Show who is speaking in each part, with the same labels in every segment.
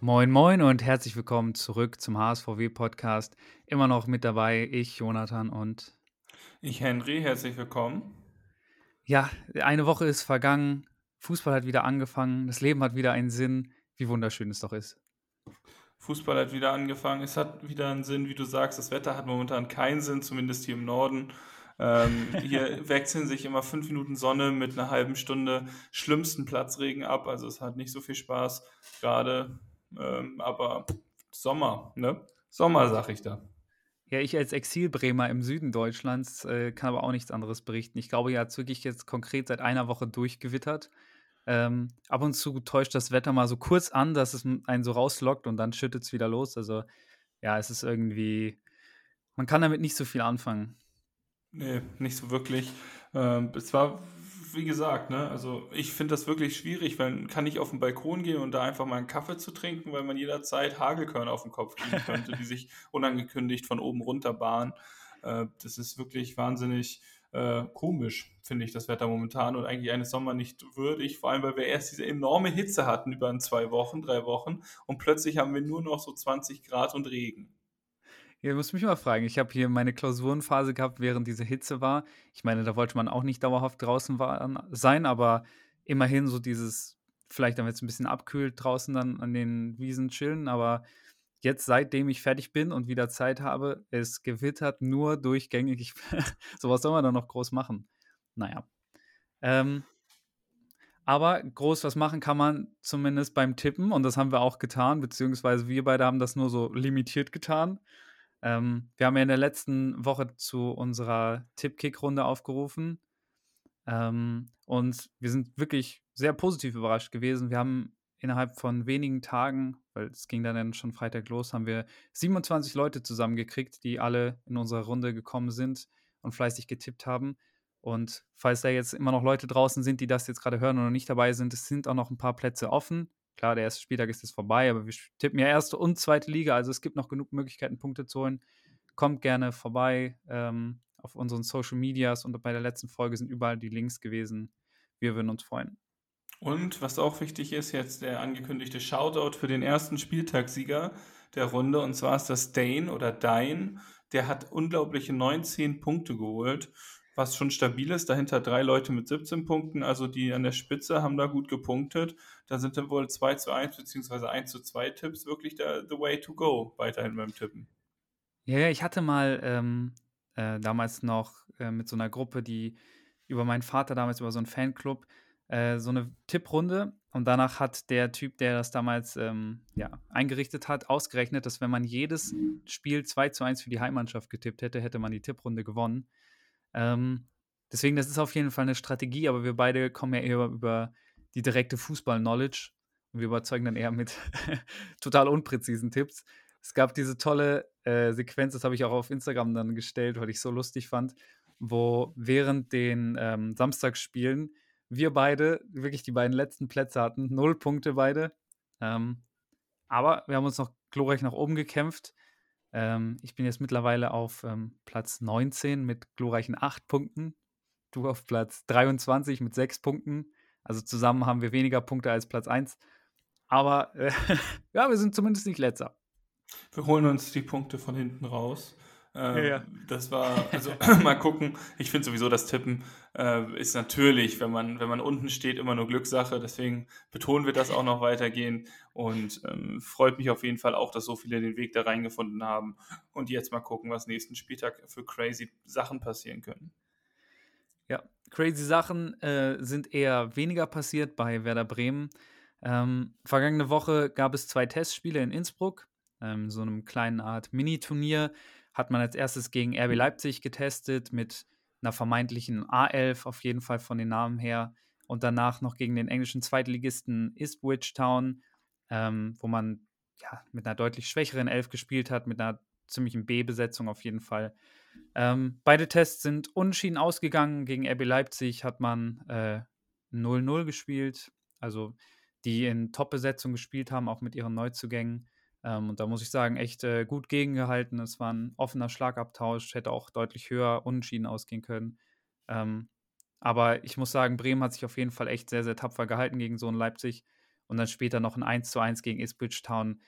Speaker 1: Moin, moin und herzlich willkommen zurück zum HSVW-Podcast. Immer noch mit dabei ich, Jonathan und
Speaker 2: ich, Henry. Herzlich willkommen.
Speaker 1: Ja, eine Woche ist vergangen, Fußball hat wieder angefangen, das Leben hat wieder einen Sinn. Wie wunderschön es doch ist.
Speaker 2: Fußball hat wieder angefangen, es hat wieder einen Sinn, wie du sagst. Das Wetter hat momentan keinen Sinn, zumindest hier im Norden. Ähm, hier wechseln sich immer fünf Minuten Sonne mit einer halben Stunde schlimmsten Platzregen ab. Also es hat nicht so viel Spaß gerade. Ähm, aber Sommer, ne? Sommer, sag ich da.
Speaker 1: Ja, ich als Exilbremer im Süden Deutschlands äh, kann aber auch nichts anderes berichten. Ich glaube, hier hat es wirklich jetzt konkret seit einer Woche durchgewittert. Ähm, ab und zu täuscht das Wetter mal so kurz an, dass es einen so rauslockt und dann schüttet es wieder los. Also ja, es ist irgendwie, man kann damit nicht so viel anfangen.
Speaker 2: Nee, nicht so wirklich. Ähm, es war wie gesagt, ne, also ich finde das wirklich schwierig, weil kann nicht auf den Balkon gehen und da einfach mal einen Kaffee zu trinken, weil man jederzeit Hagelkörner auf den Kopf kriegen könnte, die sich unangekündigt von oben runter bahnen. Äh, das ist wirklich wahnsinnig äh, komisch, finde ich, das Wetter momentan und eigentlich eines Sommer nicht würdig, vor allem weil wir erst diese enorme Hitze hatten über zwei Wochen, drei Wochen und plötzlich haben wir nur noch so 20 Grad und Regen.
Speaker 1: Du musst mich mal fragen. Ich habe hier meine Klausurenphase gehabt, während diese Hitze war. Ich meine, da wollte man auch nicht dauerhaft draußen sein, aber immerhin so dieses, vielleicht dann jetzt ein bisschen abkühlt draußen dann an den Wiesen chillen. Aber jetzt, seitdem ich fertig bin und wieder Zeit habe, es gewittert nur durchgängig. Ich, sowas soll man dann noch groß machen. Naja. Ähm, aber groß was machen kann man zumindest beim Tippen und das haben wir auch getan, beziehungsweise wir beide haben das nur so limitiert getan. Ähm, wir haben ja in der letzten Woche zu unserer Tipp-Kick-Runde aufgerufen. Ähm, und wir sind wirklich sehr positiv überrascht gewesen. Wir haben innerhalb von wenigen Tagen, weil es ging dann schon Freitag los, haben wir 27 Leute zusammengekriegt, die alle in unserer Runde gekommen sind und fleißig getippt haben. Und falls da jetzt immer noch Leute draußen sind, die das jetzt gerade hören noch nicht dabei sind, es sind auch noch ein paar Plätze offen. Klar, der erste Spieltag ist jetzt vorbei, aber wir tippen ja erste und zweite Liga, also es gibt noch genug Möglichkeiten, Punkte zu holen. Kommt gerne vorbei ähm, auf unseren Social Medias und bei der letzten Folge sind überall die Links gewesen. Wir würden uns freuen.
Speaker 2: Und was auch wichtig ist, jetzt der angekündigte Shoutout für den ersten Spieltagssieger der Runde, und zwar ist das Dane oder Dein. Der hat unglaubliche 19 Punkte geholt was schon stabil ist. Dahinter drei Leute mit 17 Punkten, also die an der Spitze haben da gut gepunktet. Da sind dann wohl 2 zu 1 bzw. 1 zu 2 Tipps wirklich der the way to go weiterhin beim Tippen.
Speaker 1: Ja, ich hatte mal ähm, äh, damals noch äh, mit so einer Gruppe, die über meinen Vater damals über so einen Fanclub äh, so eine Tipprunde und danach hat der Typ, der das damals ähm, ja, eingerichtet hat, ausgerechnet, dass wenn man jedes Spiel 2 zu 1 für die Heimmannschaft getippt hätte, hätte man die Tipprunde gewonnen. Ähm, deswegen, das ist auf jeden Fall eine Strategie, aber wir beide kommen ja eher über die direkte Fußball-Knowledge und wir überzeugen dann eher mit total unpräzisen Tipps. Es gab diese tolle äh, Sequenz, das habe ich auch auf Instagram dann gestellt, weil ich so lustig fand, wo während den ähm, Samstagsspielen wir beide wirklich die beiden letzten Plätze hatten, null Punkte beide. Ähm, aber wir haben uns noch glorreich nach oben gekämpft. Ähm, ich bin jetzt mittlerweile auf ähm, Platz 19 mit glorreichen 8 Punkten. Du auf Platz 23 mit 6 Punkten. Also zusammen haben wir weniger Punkte als Platz 1. Aber äh, ja, wir sind zumindest nicht letzter.
Speaker 2: Wir holen uns die Punkte von hinten raus. Ähm, ja, ja. Das war, also mal gucken. Ich finde sowieso, das Tippen äh, ist natürlich, wenn man, wenn man unten steht, immer nur Glückssache. Deswegen betonen wir das auch noch weitergehen und ähm, freut mich auf jeden Fall auch, dass so viele den Weg da reingefunden haben. Und jetzt mal gucken, was nächsten Spieltag für crazy Sachen passieren können.
Speaker 1: Ja, crazy Sachen äh, sind eher weniger passiert bei Werder Bremen. Ähm, vergangene Woche gab es zwei Testspiele in Innsbruck, ähm, so einem kleinen Art Mini-Turnier hat man als erstes gegen RB Leipzig getestet mit einer vermeintlichen A11 auf jeden Fall von den Namen her und danach noch gegen den englischen Zweitligisten Ipswich Town, ähm, wo man ja, mit einer deutlich schwächeren Elf gespielt hat, mit einer ziemlichen B-Besetzung auf jeden Fall. Ähm, beide Tests sind unschieden ausgegangen. Gegen RB Leipzig hat man 0-0 äh, gespielt, also die in Top-Besetzung gespielt haben, auch mit ihren Neuzugängen. Ähm, und da muss ich sagen, echt äh, gut gegengehalten. Es war ein offener Schlagabtausch, hätte auch deutlich höher unentschieden ausgehen können. Ähm, aber ich muss sagen, Bremen hat sich auf jeden Fall echt sehr, sehr tapfer gehalten gegen so ein Leipzig. Und dann später noch ein 1 zu 1 gegen Ipswich Town,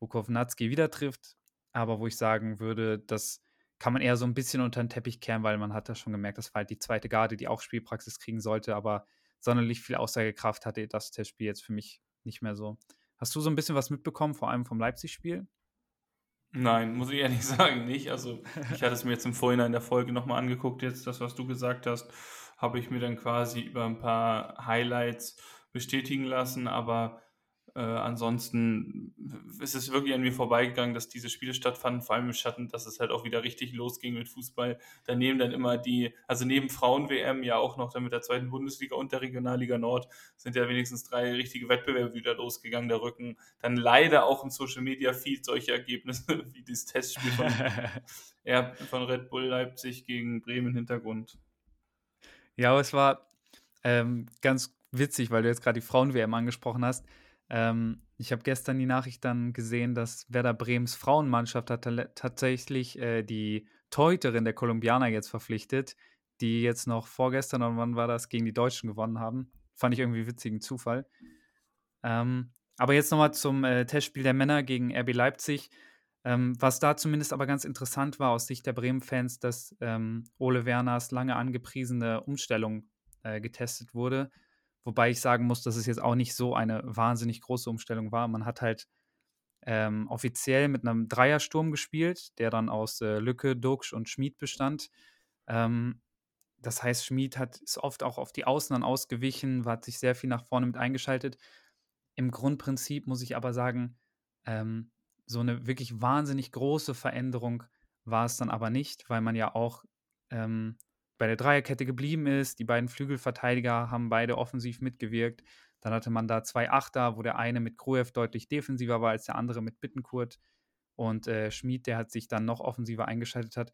Speaker 1: wo Kovnatski wieder trifft. Aber wo ich sagen würde, das kann man eher so ein bisschen unter den Teppich kehren, weil man hat da schon gemerkt, das war halt die zweite Garde, die auch Spielpraxis kriegen sollte. Aber sonderlich viel Aussagekraft hatte das Testspiel jetzt für mich nicht mehr so. Hast du so ein bisschen was mitbekommen, vor allem vom Leipzig-Spiel?
Speaker 2: Nein, muss ich ehrlich sagen, nicht. Also, ich hatte es mir jetzt im Vorhinein der Folge nochmal angeguckt. Jetzt, das, was du gesagt hast, habe ich mir dann quasi über ein paar Highlights bestätigen lassen. Aber äh, ansonsten ist es wirklich an mir vorbeigegangen, dass diese Spiele stattfanden, vor allem im Schatten, dass es halt auch wieder richtig losging mit Fußball. Daneben dann immer die, also neben Frauen-WM ja auch noch dann mit der zweiten Bundesliga und der Regionalliga Nord sind ja wenigstens drei richtige Wettbewerbe wieder losgegangen. Der Rücken dann leider auch im Social Media Feed solche Ergebnisse wie das Testspiel von, von Red Bull Leipzig gegen Bremen Hintergrund.
Speaker 1: Ja, aber es war ähm, ganz witzig, weil du jetzt gerade die Frauen-WM angesprochen hast. Ähm, ich habe gestern die Nachricht dann gesehen, dass Werder Bremens Frauenmannschaft hat tatsächlich äh, die Torhüterin der Kolumbianer jetzt verpflichtet, die jetzt noch vorgestern und wann war das, gegen die Deutschen gewonnen haben. Fand ich irgendwie witzigen Zufall. Ähm, aber jetzt nochmal zum äh, Testspiel der Männer gegen RB Leipzig. Ähm, was da zumindest aber ganz interessant war aus Sicht der Bremen-Fans, dass ähm, Ole Werners lange angepriesene Umstellung äh, getestet wurde. Wobei ich sagen muss, dass es jetzt auch nicht so eine wahnsinnig große Umstellung war. Man hat halt ähm, offiziell mit einem Dreiersturm gespielt, der dann aus äh, Lücke, Duxch und Schmid bestand. Ähm, das heißt, Schmid hat, ist oft auch auf die Außen dann ausgewichen, hat sich sehr viel nach vorne mit eingeschaltet. Im Grundprinzip muss ich aber sagen, ähm, so eine wirklich wahnsinnig große Veränderung war es dann aber nicht, weil man ja auch ähm, bei der Dreierkette geblieben ist. Die beiden Flügelverteidiger haben beide offensiv mitgewirkt. Dann hatte man da zwei Achter, wo der eine mit Gruev deutlich defensiver war als der andere mit Bittenkurt. Und äh, Schmid, der hat sich dann noch offensiver eingeschaltet hat.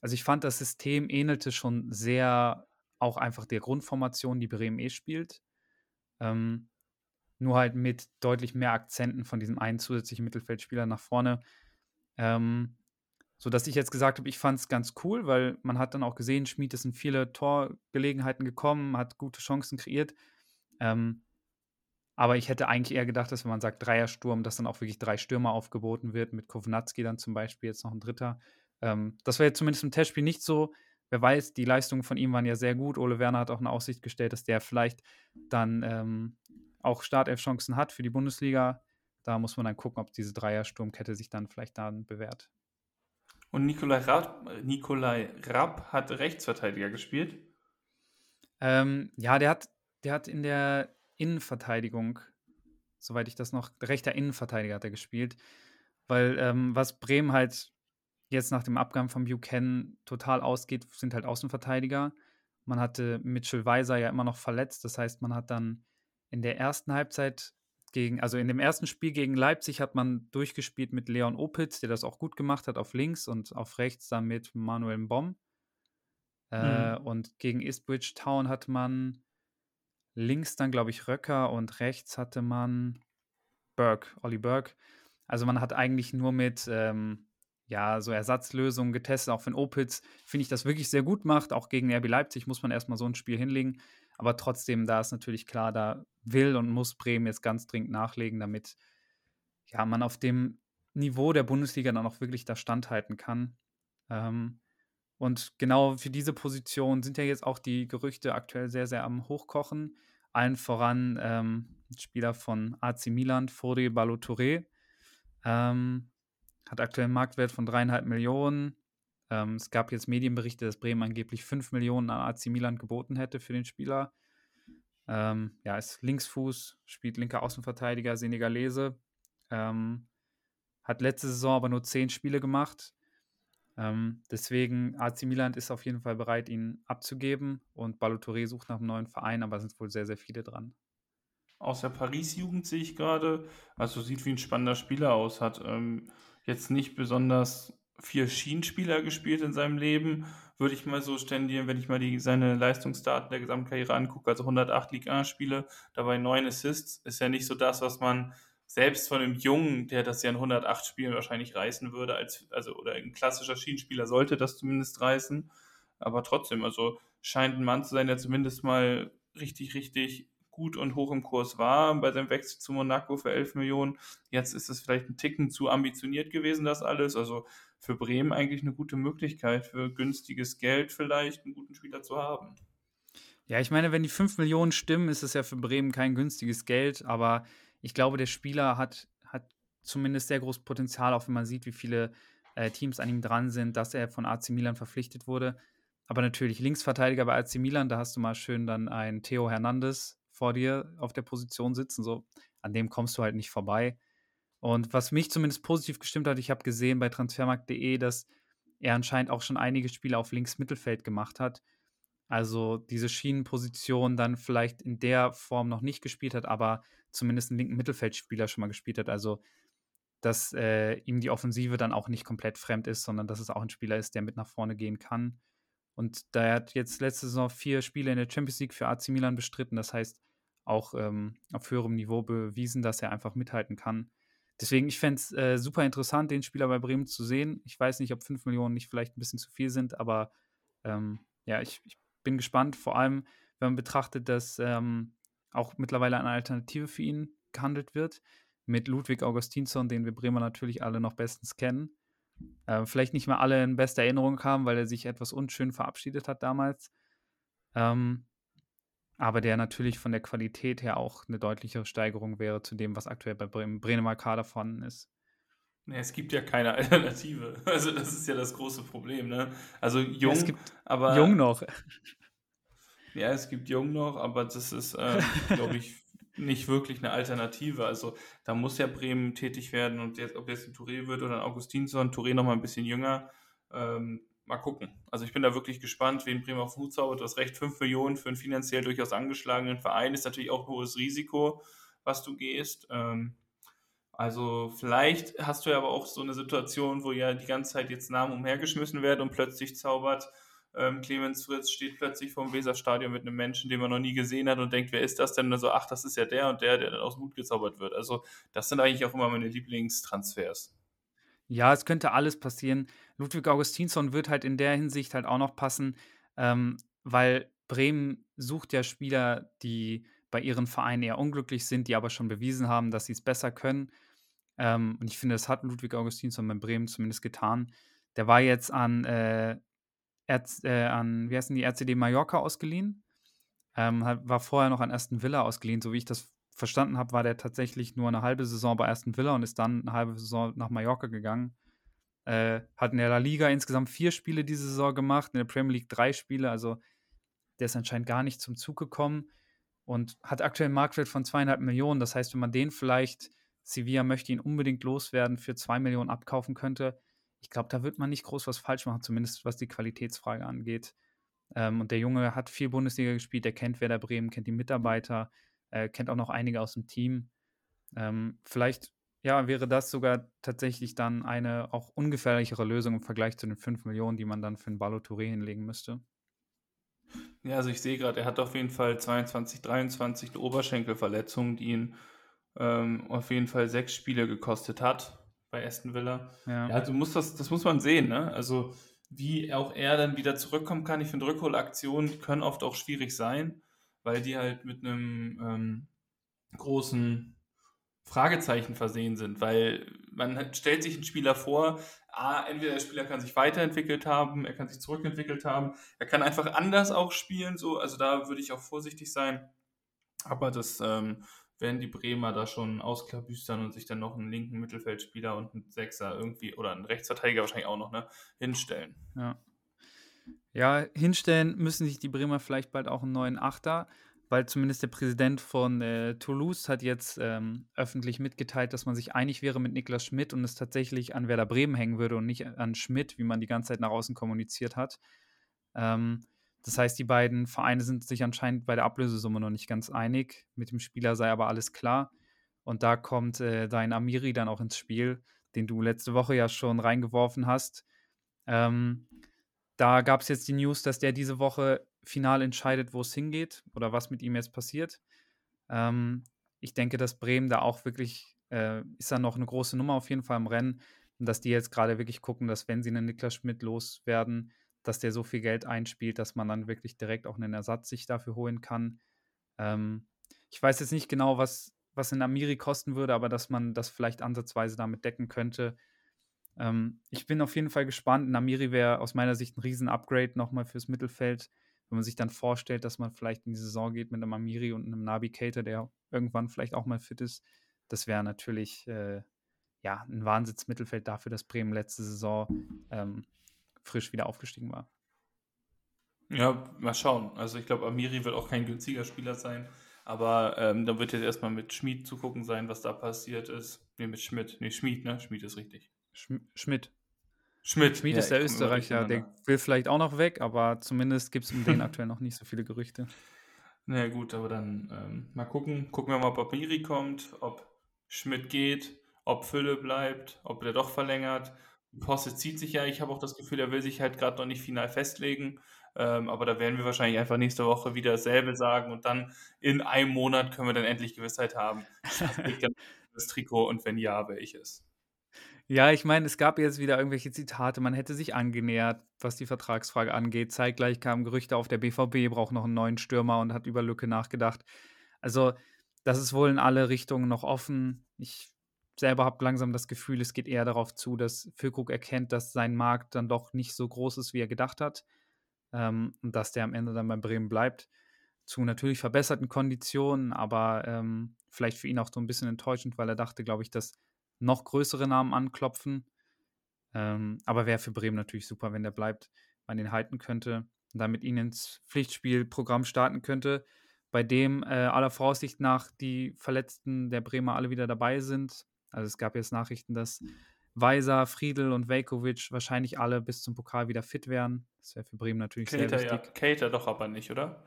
Speaker 1: Also ich fand, das System ähnelte schon sehr auch einfach der Grundformation, die Bremen eh spielt. Ähm, nur halt mit deutlich mehr Akzenten von diesem einen zusätzlichen Mittelfeldspieler nach vorne. Ähm, so dass ich jetzt gesagt habe, ich fand es ganz cool, weil man hat dann auch gesehen, Schmid ist in viele Torgelegenheiten gekommen, hat gute Chancen kreiert. Ähm, aber ich hätte eigentlich eher gedacht, dass wenn man sagt Dreiersturm, dass dann auch wirklich drei Stürmer aufgeboten wird, mit Kovnatski dann zum Beispiel jetzt noch ein dritter. Ähm, das war jetzt zumindest im Testspiel nicht so. Wer weiß, die Leistungen von ihm waren ja sehr gut. Ole Werner hat auch eine Aussicht gestellt, dass der vielleicht dann ähm, auch Startelf-Chancen hat für die Bundesliga. Da muss man dann gucken, ob diese Dreiersturmkette sich dann vielleicht dann bewährt.
Speaker 2: Und Nikolai Rapp, Nikolai Rapp hat Rechtsverteidiger gespielt.
Speaker 1: Ähm, ja, der hat, der hat in der Innenverteidigung, soweit ich das noch, rechter Innenverteidiger hat er gespielt. Weil ähm, was Bremen halt jetzt nach dem Abgang von Buchanan total ausgeht, sind halt Außenverteidiger. Man hatte Mitchell Weiser ja immer noch verletzt. Das heißt, man hat dann in der ersten Halbzeit gegen, also in dem ersten Spiel gegen Leipzig hat man durchgespielt mit Leon Opitz, der das auch gut gemacht hat auf links und auf rechts dann mit Manuel. Äh, mhm. Und gegen Eastbridge Town hat man links dann, glaube ich, Röcker und rechts hatte man Burke, Olli Burke. Also man hat eigentlich nur mit ähm, ja, so Ersatzlösungen getestet. Auch wenn Opitz, finde ich, das wirklich sehr gut macht. Auch gegen RB Leipzig muss man erstmal so ein Spiel hinlegen. Aber trotzdem, da ist natürlich klar, da will und muss Bremen jetzt ganz dringend nachlegen, damit ja, man auf dem Niveau der Bundesliga dann auch wirklich da standhalten kann. Ähm, und genau für diese Position sind ja jetzt auch die Gerüchte aktuell sehr, sehr am Hochkochen. Allen voran ähm, Spieler von AC Milan, Fode Balotouré. Ähm, hat aktuell einen Marktwert von dreieinhalb Millionen. Ähm, es gab jetzt Medienberichte, dass Bremen angeblich 5 Millionen an AC Milan geboten hätte für den Spieler. Ähm, ja, ist Linksfuß, spielt linker Außenverteidiger, Senegalese. Ähm, hat letzte Saison aber nur 10 Spiele gemacht. Ähm, deswegen, AC Milan ist auf jeden Fall bereit, ihn abzugeben. Und Balotelli sucht nach einem neuen Verein, aber es sind wohl sehr, sehr viele dran.
Speaker 2: Aus der Paris-Jugend sehe ich gerade. Also sieht wie ein spannender Spieler aus. Hat ähm, jetzt nicht besonders vier Schienenspieler gespielt in seinem Leben, würde ich mal so stendieren, wenn ich mal die, seine Leistungsdaten der Gesamtkarriere angucke. Also 108 Ligue 1 Spiele, dabei 9 Assists, ist ja nicht so das, was man selbst von einem Jungen, der das ja in 108 Spielen wahrscheinlich reißen würde, als, also, oder ein klassischer Schienenspieler sollte das zumindest reißen. Aber trotzdem, also scheint ein Mann zu sein, der zumindest mal richtig, richtig gut und hoch im Kurs war bei seinem Wechsel zu Monaco für 11 Millionen. Jetzt ist es vielleicht ein Ticken zu ambitioniert gewesen, das alles. Also für Bremen eigentlich eine gute Möglichkeit, für günstiges Geld vielleicht einen guten Spieler zu haben.
Speaker 1: Ja, ich meine, wenn die 5 Millionen stimmen, ist es ja für Bremen kein günstiges Geld, aber ich glaube, der Spieler hat, hat zumindest sehr großes Potenzial, auch wenn man sieht, wie viele äh, Teams an ihm dran sind, dass er von AC Milan verpflichtet wurde. Aber natürlich Linksverteidiger bei AC Milan, da hast du mal schön dann einen Theo Hernandez vor dir auf der Position sitzen. So, an dem kommst du halt nicht vorbei. Und was mich zumindest positiv gestimmt hat, ich habe gesehen bei transfermarkt.de, dass er anscheinend auch schon einige Spiele auf Links-Mittelfeld gemacht hat. Also diese Schienenposition dann vielleicht in der Form noch nicht gespielt hat, aber zumindest einen linken Mittelfeldspieler schon mal gespielt hat. Also dass äh, ihm die Offensive dann auch nicht komplett fremd ist, sondern dass es auch ein Spieler ist, der mit nach vorne gehen kann. Und da hat jetzt letzte Saison vier Spiele in der Champions League für AC Milan bestritten. Das heißt, auch ähm, auf höherem Niveau bewiesen, dass er einfach mithalten kann. Deswegen, ich fände es äh, super interessant, den Spieler bei Bremen zu sehen. Ich weiß nicht, ob 5 Millionen nicht vielleicht ein bisschen zu viel sind, aber ähm, ja, ich, ich, bin gespannt, vor allem, wenn man betrachtet, dass ähm, auch mittlerweile eine Alternative für ihn gehandelt wird, mit Ludwig Augustinsson, den wir Bremer natürlich alle noch bestens kennen äh, vielleicht nicht mehr alle in bester Erinnerung haben, weil er sich etwas unschön verabschiedet hat damals. Ähm, aber der natürlich von der Qualität her auch eine deutlichere Steigerung wäre zu dem, was aktuell bei Bremen, Bremer Kader vorhanden ist.
Speaker 2: Nee, es gibt ja keine Alternative. Also das ist ja das große Problem, ne? Also jung, ja, aber
Speaker 1: jung noch.
Speaker 2: Ja, es gibt jung noch, aber das ist, ähm, glaube ich, nicht wirklich eine Alternative. Also da muss ja Bremen tätig werden und jetzt, ob jetzt ein Touré wird oder ein Augustinsson, Touré noch mal ein bisschen jünger, ähm, mal gucken. Also ich bin da wirklich gespannt, wen Bremen auf Hut zaubert. Du hast recht, 5 Millionen für einen finanziell durchaus angeschlagenen Verein ist natürlich auch ein hohes Risiko, was du gehst. Ähm, also vielleicht hast du ja aber auch so eine Situation, wo ja die ganze Zeit jetzt Namen umhergeschmissen werden und plötzlich zaubert ähm, Clemens Fritz steht plötzlich vor dem Weserstadion mit einem Menschen, den man noch nie gesehen hat und denkt, wer ist das denn? Und so, ach, das ist ja der und der, der dann aus dem Hut gezaubert wird. Also, das sind eigentlich auch immer meine Lieblingstransfers.
Speaker 1: Ja, es könnte alles passieren. Ludwig Augustinsson wird halt in der Hinsicht halt auch noch passen, ähm, weil Bremen sucht ja Spieler, die bei ihren Vereinen eher unglücklich sind, die aber schon bewiesen haben, dass sie es besser können. Ähm, und ich finde, das hat Ludwig Augustinsson bei Bremen zumindest getan. Der war jetzt an äh, Erz, äh, an, wie heißen die, RCD Mallorca ausgeliehen. Ähm, war vorher noch an Aston Villa ausgeliehen. So wie ich das verstanden habe, war der tatsächlich nur eine halbe Saison bei Aston Villa und ist dann eine halbe Saison nach Mallorca gegangen. Äh, hat in der La Liga insgesamt vier Spiele diese Saison gemacht, in der Premier League drei Spiele. Also der ist anscheinend gar nicht zum Zug gekommen und hat aktuell einen Marktwert von zweieinhalb Millionen. Das heißt, wenn man den vielleicht, Sevilla möchte ihn unbedingt loswerden, für zwei Millionen abkaufen könnte, ich glaube, da wird man nicht groß was falsch machen, zumindest was die Qualitätsfrage angeht. Ähm, und der Junge hat viel Bundesliga gespielt, der kennt Werder Bremen, kennt die Mitarbeiter, äh, kennt auch noch einige aus dem Team. Ähm, vielleicht ja, wäre das sogar tatsächlich dann eine auch ungefährlichere Lösung im Vergleich zu den 5 Millionen, die man dann für einen Ballo Touré hinlegen müsste.
Speaker 2: Ja, also ich sehe gerade, er hat auf jeden Fall 22, 23 eine Oberschenkelverletzung, die ihn ähm, auf jeden Fall sechs Spiele gekostet hat bei Aston Villa. Ja, ja du musst das, das muss man sehen, ne? Also wie auch er dann wieder zurückkommen kann. Ich finde, Rückholaktionen können oft auch schwierig sein, weil die halt mit einem ähm, großen Fragezeichen versehen sind, weil man stellt sich einen Spieler vor, A, entweder der Spieler kann sich weiterentwickelt haben, er kann sich zurückentwickelt haben, er kann einfach anders auch spielen, so, also da würde ich auch vorsichtig sein. Aber das ähm, werden die Bremer da schon ausklabüstern und sich dann noch einen linken Mittelfeldspieler und einen Sechser irgendwie oder einen Rechtsverteidiger wahrscheinlich auch noch ne, hinstellen.
Speaker 1: Ja. Ja, hinstellen müssen sich die Bremer vielleicht bald auch einen neuen Achter, weil zumindest der Präsident von äh, Toulouse hat jetzt ähm, öffentlich mitgeteilt, dass man sich einig wäre mit Niklas Schmidt und es tatsächlich an Werder Bremen hängen würde und nicht an Schmidt, wie man die ganze Zeit nach außen kommuniziert hat. Ähm, das heißt, die beiden Vereine sind sich anscheinend bei der Ablösesumme noch nicht ganz einig. Mit dem Spieler sei aber alles klar. Und da kommt äh, dein Amiri dann auch ins Spiel, den du letzte Woche ja schon reingeworfen hast. Ähm, da gab es jetzt die News, dass der diese Woche final entscheidet, wo es hingeht oder was mit ihm jetzt passiert. Ähm, ich denke, dass Bremen da auch wirklich äh, ist da noch eine große Nummer auf jeden Fall im Rennen. Und dass die jetzt gerade wirklich gucken, dass wenn sie einen Niklas Schmidt loswerden, dass der so viel Geld einspielt, dass man dann wirklich direkt auch einen Ersatz sich dafür holen kann. Ähm, ich weiß jetzt nicht genau, was, was in Amiri kosten würde, aber dass man das vielleicht ansatzweise damit decken könnte. Ähm, ich bin auf jeden Fall gespannt. Namiri wäre aus meiner Sicht ein Riesen-Upgrade nochmal fürs Mittelfeld. Wenn man sich dann vorstellt, dass man vielleicht in die Saison geht mit einem Amiri und einem Navigator, der irgendwann vielleicht auch mal fit ist, das wäre natürlich äh, ja, ein Wahnsinnsmittelfeld dafür, dass Bremen letzte Saison ähm, frisch wieder aufgestiegen war.
Speaker 2: Ja, mal schauen. Also ich glaube, Amiri wird auch kein günstiger Spieler sein. Aber ähm, dann wird jetzt erstmal mit Schmid zu gucken sein, was da passiert ist. Ne, mit Schmidt. Ne, Schmid, ne? Schmid ist richtig.
Speaker 1: Schm Schmidt.
Speaker 2: Schmidt.
Speaker 1: Schmid ja, ist der Österreicher, der will vielleicht auch noch weg, aber zumindest gibt es um den aktuell noch nicht so viele Gerüchte.
Speaker 2: Na ja, gut, aber dann ähm, mal gucken. Gucken wir mal, ob Amiri kommt, ob Schmidt geht, ob Fülle bleibt, ob der doch verlängert. Posse zieht sich ja. Ich habe auch das Gefühl, er will sich halt gerade noch nicht final festlegen. Ähm, aber da werden wir wahrscheinlich einfach nächste Woche wieder dasselbe sagen und dann in einem Monat können wir dann endlich Gewissheit haben. das Trikot und wenn ja, welches.
Speaker 1: Ja, ich meine, es gab jetzt wieder irgendwelche Zitate, man hätte sich angenähert, was die Vertragsfrage angeht. Zeitgleich kamen Gerüchte auf, der BVB braucht noch einen neuen Stürmer und hat über Lücke nachgedacht. Also, das ist wohl in alle Richtungen noch offen. Ich selber habe langsam das Gefühl, es geht eher darauf zu, dass Füllkrug erkennt, dass sein Markt dann doch nicht so groß ist, wie er gedacht hat ähm, und dass der am Ende dann bei Bremen bleibt. Zu natürlich verbesserten Konditionen, aber ähm, vielleicht für ihn auch so ein bisschen enttäuschend, weil er dachte, glaube ich, dass noch größere Namen anklopfen. Ähm, aber wäre für Bremen natürlich super, wenn der bleibt, man den halten könnte und damit ihn ins Pflichtspielprogramm starten könnte, bei dem äh, aller Voraussicht nach die Verletzten der Bremer alle wieder dabei sind. Also es gab jetzt Nachrichten, dass Weiser, Friedel und Velkovic wahrscheinlich alle bis zum Pokal wieder fit wären. Das wäre für Bremen natürlich Kater, sehr wichtig.
Speaker 2: Ja. Kater doch aber nicht, oder?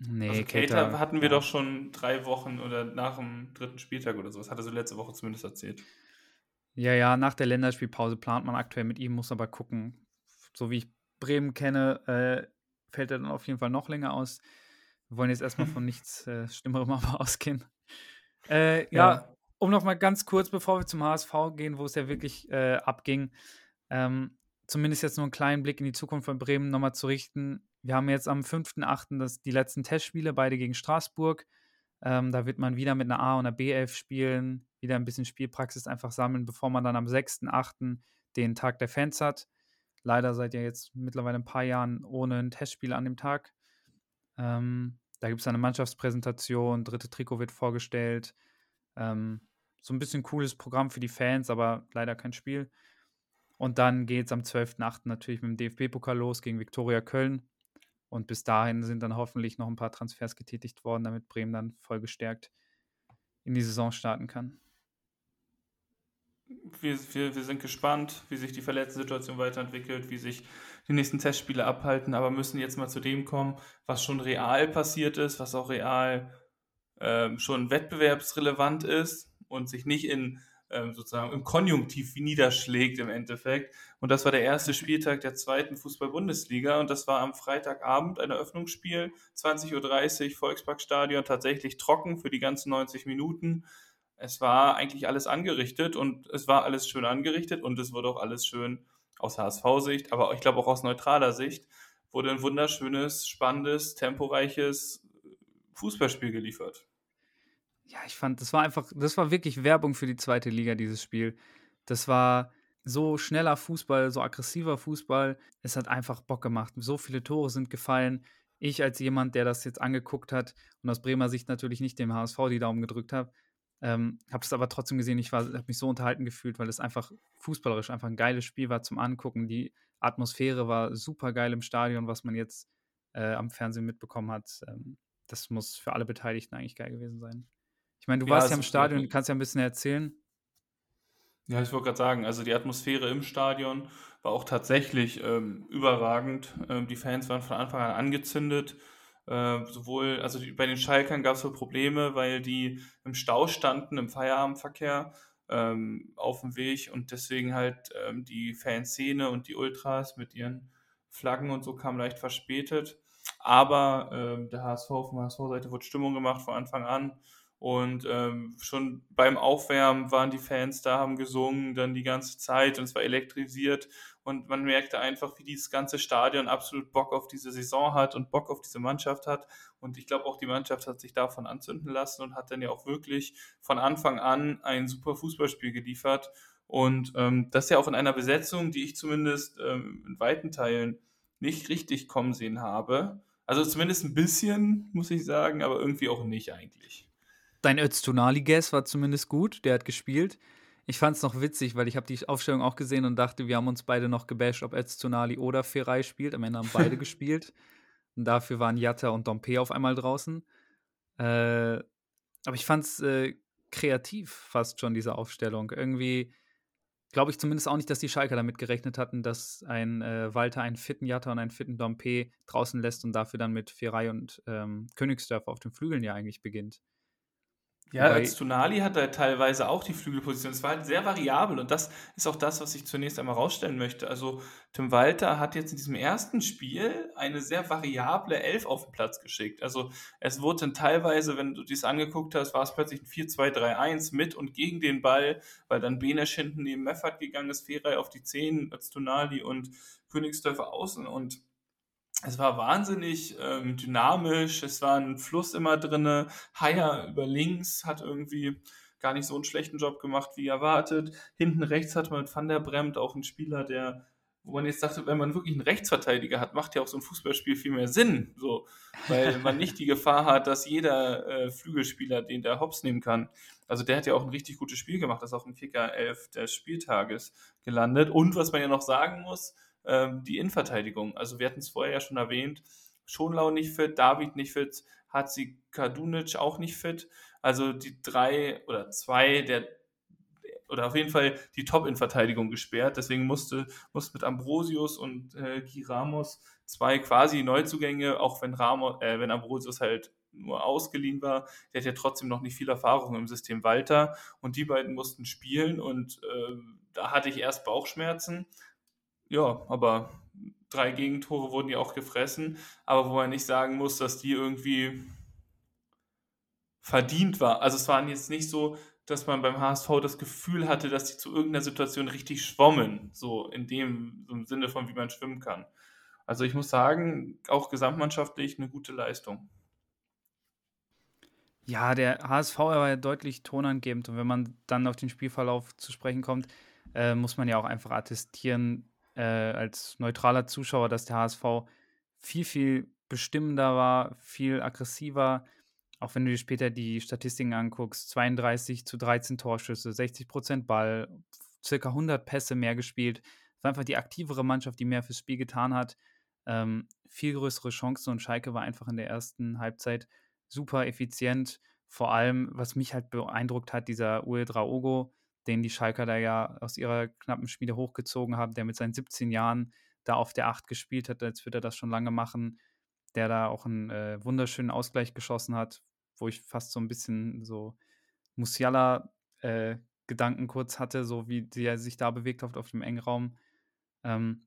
Speaker 1: Nee,
Speaker 2: also Kater, hatten wir ja. doch schon drei Wochen oder nach dem dritten Spieltag oder so. Das hat er so letzte Woche zumindest erzählt.
Speaker 1: Ja, ja, nach der Länderspielpause plant man aktuell mit ihm, muss aber gucken. So wie ich Bremen kenne, äh, fällt er dann auf jeden Fall noch länger aus. Wir wollen jetzt erstmal von nichts äh, Schlimmerem aber ausgehen. Äh, ja. ja, um noch mal ganz kurz, bevor wir zum HSV gehen, wo es ja wirklich äh, abging, ähm, zumindest jetzt nur einen kleinen Blick in die Zukunft von Bremen nochmal zu richten. Wir haben jetzt am 5.8. die letzten Testspiele, beide gegen Straßburg. Ähm, da wird man wieder mit einer A- und einer B11 spielen, wieder ein bisschen Spielpraxis einfach sammeln, bevor man dann am 6.8. den Tag der Fans hat. Leider seid ihr jetzt mittlerweile ein paar Jahren ohne ein Testspiel an dem Tag. Ähm, da gibt es eine Mannschaftspräsentation, dritte Trikot wird vorgestellt. Ähm, so ein bisschen cooles Programm für die Fans, aber leider kein Spiel. Und dann geht es am 12.8. natürlich mit dem DFB-Pokal los gegen Viktoria Köln. Und bis dahin sind dann hoffentlich noch ein paar Transfers getätigt worden, damit Bremen dann voll gestärkt in die Saison starten kann.
Speaker 2: Wir, wir, wir sind gespannt, wie sich die verletzte Situation weiterentwickelt, wie sich die nächsten Testspiele abhalten, aber müssen jetzt mal zu dem kommen, was schon real passiert ist, was auch real ähm, schon wettbewerbsrelevant ist und sich nicht in ähm, sozusagen im Konjunktiv niederschlägt im Endeffekt. Und das war der erste Spieltag der zweiten Fußball-Bundesliga und das war am Freitagabend ein Eröffnungsspiel, 20.30 Uhr, Volksparkstadion, tatsächlich trocken für die ganzen 90 Minuten. Es war eigentlich alles angerichtet und es war alles schön angerichtet und es wurde auch alles schön aus HSV-Sicht, aber ich glaube auch aus neutraler Sicht, wurde ein wunderschönes, spannendes, temporeiches Fußballspiel geliefert
Speaker 1: ja, ich fand, das war einfach, das war wirklich Werbung für die zweite Liga, dieses Spiel. Das war so schneller Fußball, so aggressiver Fußball. Es hat einfach Bock gemacht. So viele Tore sind gefallen. Ich als jemand, der das jetzt angeguckt hat und aus Bremer Sicht natürlich nicht dem HSV die Daumen gedrückt habe, ähm, habe es aber trotzdem gesehen. Ich habe mich so unterhalten gefühlt, weil es einfach fußballerisch einfach ein geiles Spiel war zum Angucken. Die Atmosphäre war super geil im Stadion, was man jetzt äh, am Fernsehen mitbekommen hat. Ähm, das muss für alle Beteiligten eigentlich geil gewesen sein. Ich meine, du ja, warst ja im Stadion, du kannst ja ein bisschen erzählen.
Speaker 2: Ja, ich wollte gerade sagen, also die Atmosphäre im Stadion war auch tatsächlich ähm, überragend. Ähm, die Fans waren von Anfang an angezündet. Äh, sowohl, also die, bei den Schalkern gab es so Probleme, weil die im Stau standen, im Feierabendverkehr ähm, auf dem Weg und deswegen halt ähm, die Fanszene und die Ultras mit ihren Flaggen und so kamen leicht verspätet. Aber ähm, der HSV, von der HSV-Seite wurde Stimmung gemacht von Anfang an Und ähm, schon beim Aufwärmen waren die Fans da, haben gesungen dann die ganze Zeit und es war elektrisiert. Und man merkte einfach, wie dieses ganze Stadion absolut Bock auf diese Saison hat und Bock auf diese Mannschaft hat. Und ich glaube auch, die Mannschaft hat sich davon anzünden lassen und hat dann ja auch wirklich von Anfang an ein super Fußballspiel geliefert. Und ähm, das ja auch in einer Besetzung, die ich zumindest ähm, in weiten Teilen nicht richtig kommen sehen habe. Also zumindest ein bisschen, muss ich sagen, aber irgendwie auch nicht eigentlich.
Speaker 1: Dein Öztunali-Guess war zumindest gut, der hat gespielt. Ich fand es noch witzig, weil ich habe die Aufstellung auch gesehen und dachte, wir haben uns beide noch gebasht, ob Öztunali oder Ferai spielt. Am Ende haben beide gespielt. Und dafür waren Jatta und Dompe auf einmal draußen. Äh, aber ich fand es äh, kreativ fast schon, diese Aufstellung. Irgendwie glaube ich zumindest auch nicht, dass die Schalker damit gerechnet hatten, dass ein äh, Walter einen fitten Jatta und einen fitten Dompe draußen lässt und dafür dann mit Ferai und ähm, Königsdörfer auf den Flügeln ja eigentlich beginnt.
Speaker 2: Ja, als Tonali hat er teilweise auch die Flügelposition. Es war halt sehr variabel und das ist auch das, was ich zunächst einmal rausstellen möchte. Also Tim Walter hat jetzt in diesem ersten Spiel eine sehr variable Elf auf den Platz geschickt. Also es wurde dann teilweise, wenn du dies angeguckt hast, war es plötzlich ein 4-2-3-1 mit und gegen den Ball, weil dann Benesch hinten neben Meffert gegangen ist, Ferei auf die 10, als Tonali und Königsdörfer außen und es war wahnsinnig ähm, dynamisch, es war ein Fluss immer drin. Haier über links hat irgendwie gar nicht so einen schlechten Job gemacht wie erwartet. Hinten rechts hat man mit Van der Bremt auch einen Spieler, der, wo man jetzt dachte, wenn man wirklich einen Rechtsverteidiger hat, macht ja auch so ein Fußballspiel viel mehr Sinn. So, weil man nicht die Gefahr hat, dass jeder äh, Flügelspieler den der Hops nehmen kann. Also der hat ja auch ein richtig gutes Spiel gemacht, das ist auch im Kicker 11 des Spieltages gelandet. Und was man ja noch sagen muss, ähm, die Innenverteidigung. Also wir hatten es vorher ja schon erwähnt, Schonlau nicht fit, David nicht fit, Hatzi Kadunic auch nicht fit. Also die drei oder zwei der oder auf jeden Fall die Top-In-Verteidigung gesperrt. Deswegen musste, musste mit Ambrosius und äh, Guy Ramos zwei quasi Neuzugänge, auch wenn, Ramos, äh, wenn Ambrosius halt nur ausgeliehen war, der hat ja trotzdem noch nicht viel Erfahrung im System Walter und die beiden mussten spielen und äh, da hatte ich erst Bauchschmerzen, ja, aber drei Gegentore wurden ja auch gefressen, aber wo man nicht sagen muss, dass die irgendwie verdient war. Also es waren jetzt nicht so, dass man beim HSV das Gefühl hatte, dass die zu irgendeiner Situation richtig schwommen, so in dem so im Sinne von wie man schwimmen kann. Also ich muss sagen, auch gesamtmannschaftlich eine gute Leistung.
Speaker 1: Ja, der HSV war ja deutlich tonangebend und wenn man dann auf den Spielverlauf zu sprechen kommt, äh, muss man ja auch einfach attestieren, äh, als neutraler Zuschauer, dass der HSV viel, viel bestimmender war, viel aggressiver. Auch wenn du dir später die Statistiken anguckst, 32 zu 13 Torschüsse, 60 Prozent Ball, circa 100 Pässe mehr gespielt. Es war einfach die aktivere Mannschaft, die mehr fürs Spiel getan hat. Ähm, viel größere Chancen und Schalke war einfach in der ersten Halbzeit super effizient. Vor allem, was mich halt beeindruckt hat, dieser Uwe Draogo, den die Schalker da ja aus ihrer knappen Schmiede hochgezogen haben, der mit seinen 17 Jahren da auf der 8 gespielt hat, als würde er das schon lange machen, der da auch einen äh, wunderschönen Ausgleich geschossen hat, wo ich fast so ein bisschen so Musiala äh, Gedanken kurz hatte, so wie der sich da bewegt hat auf dem engen Raum. Ähm,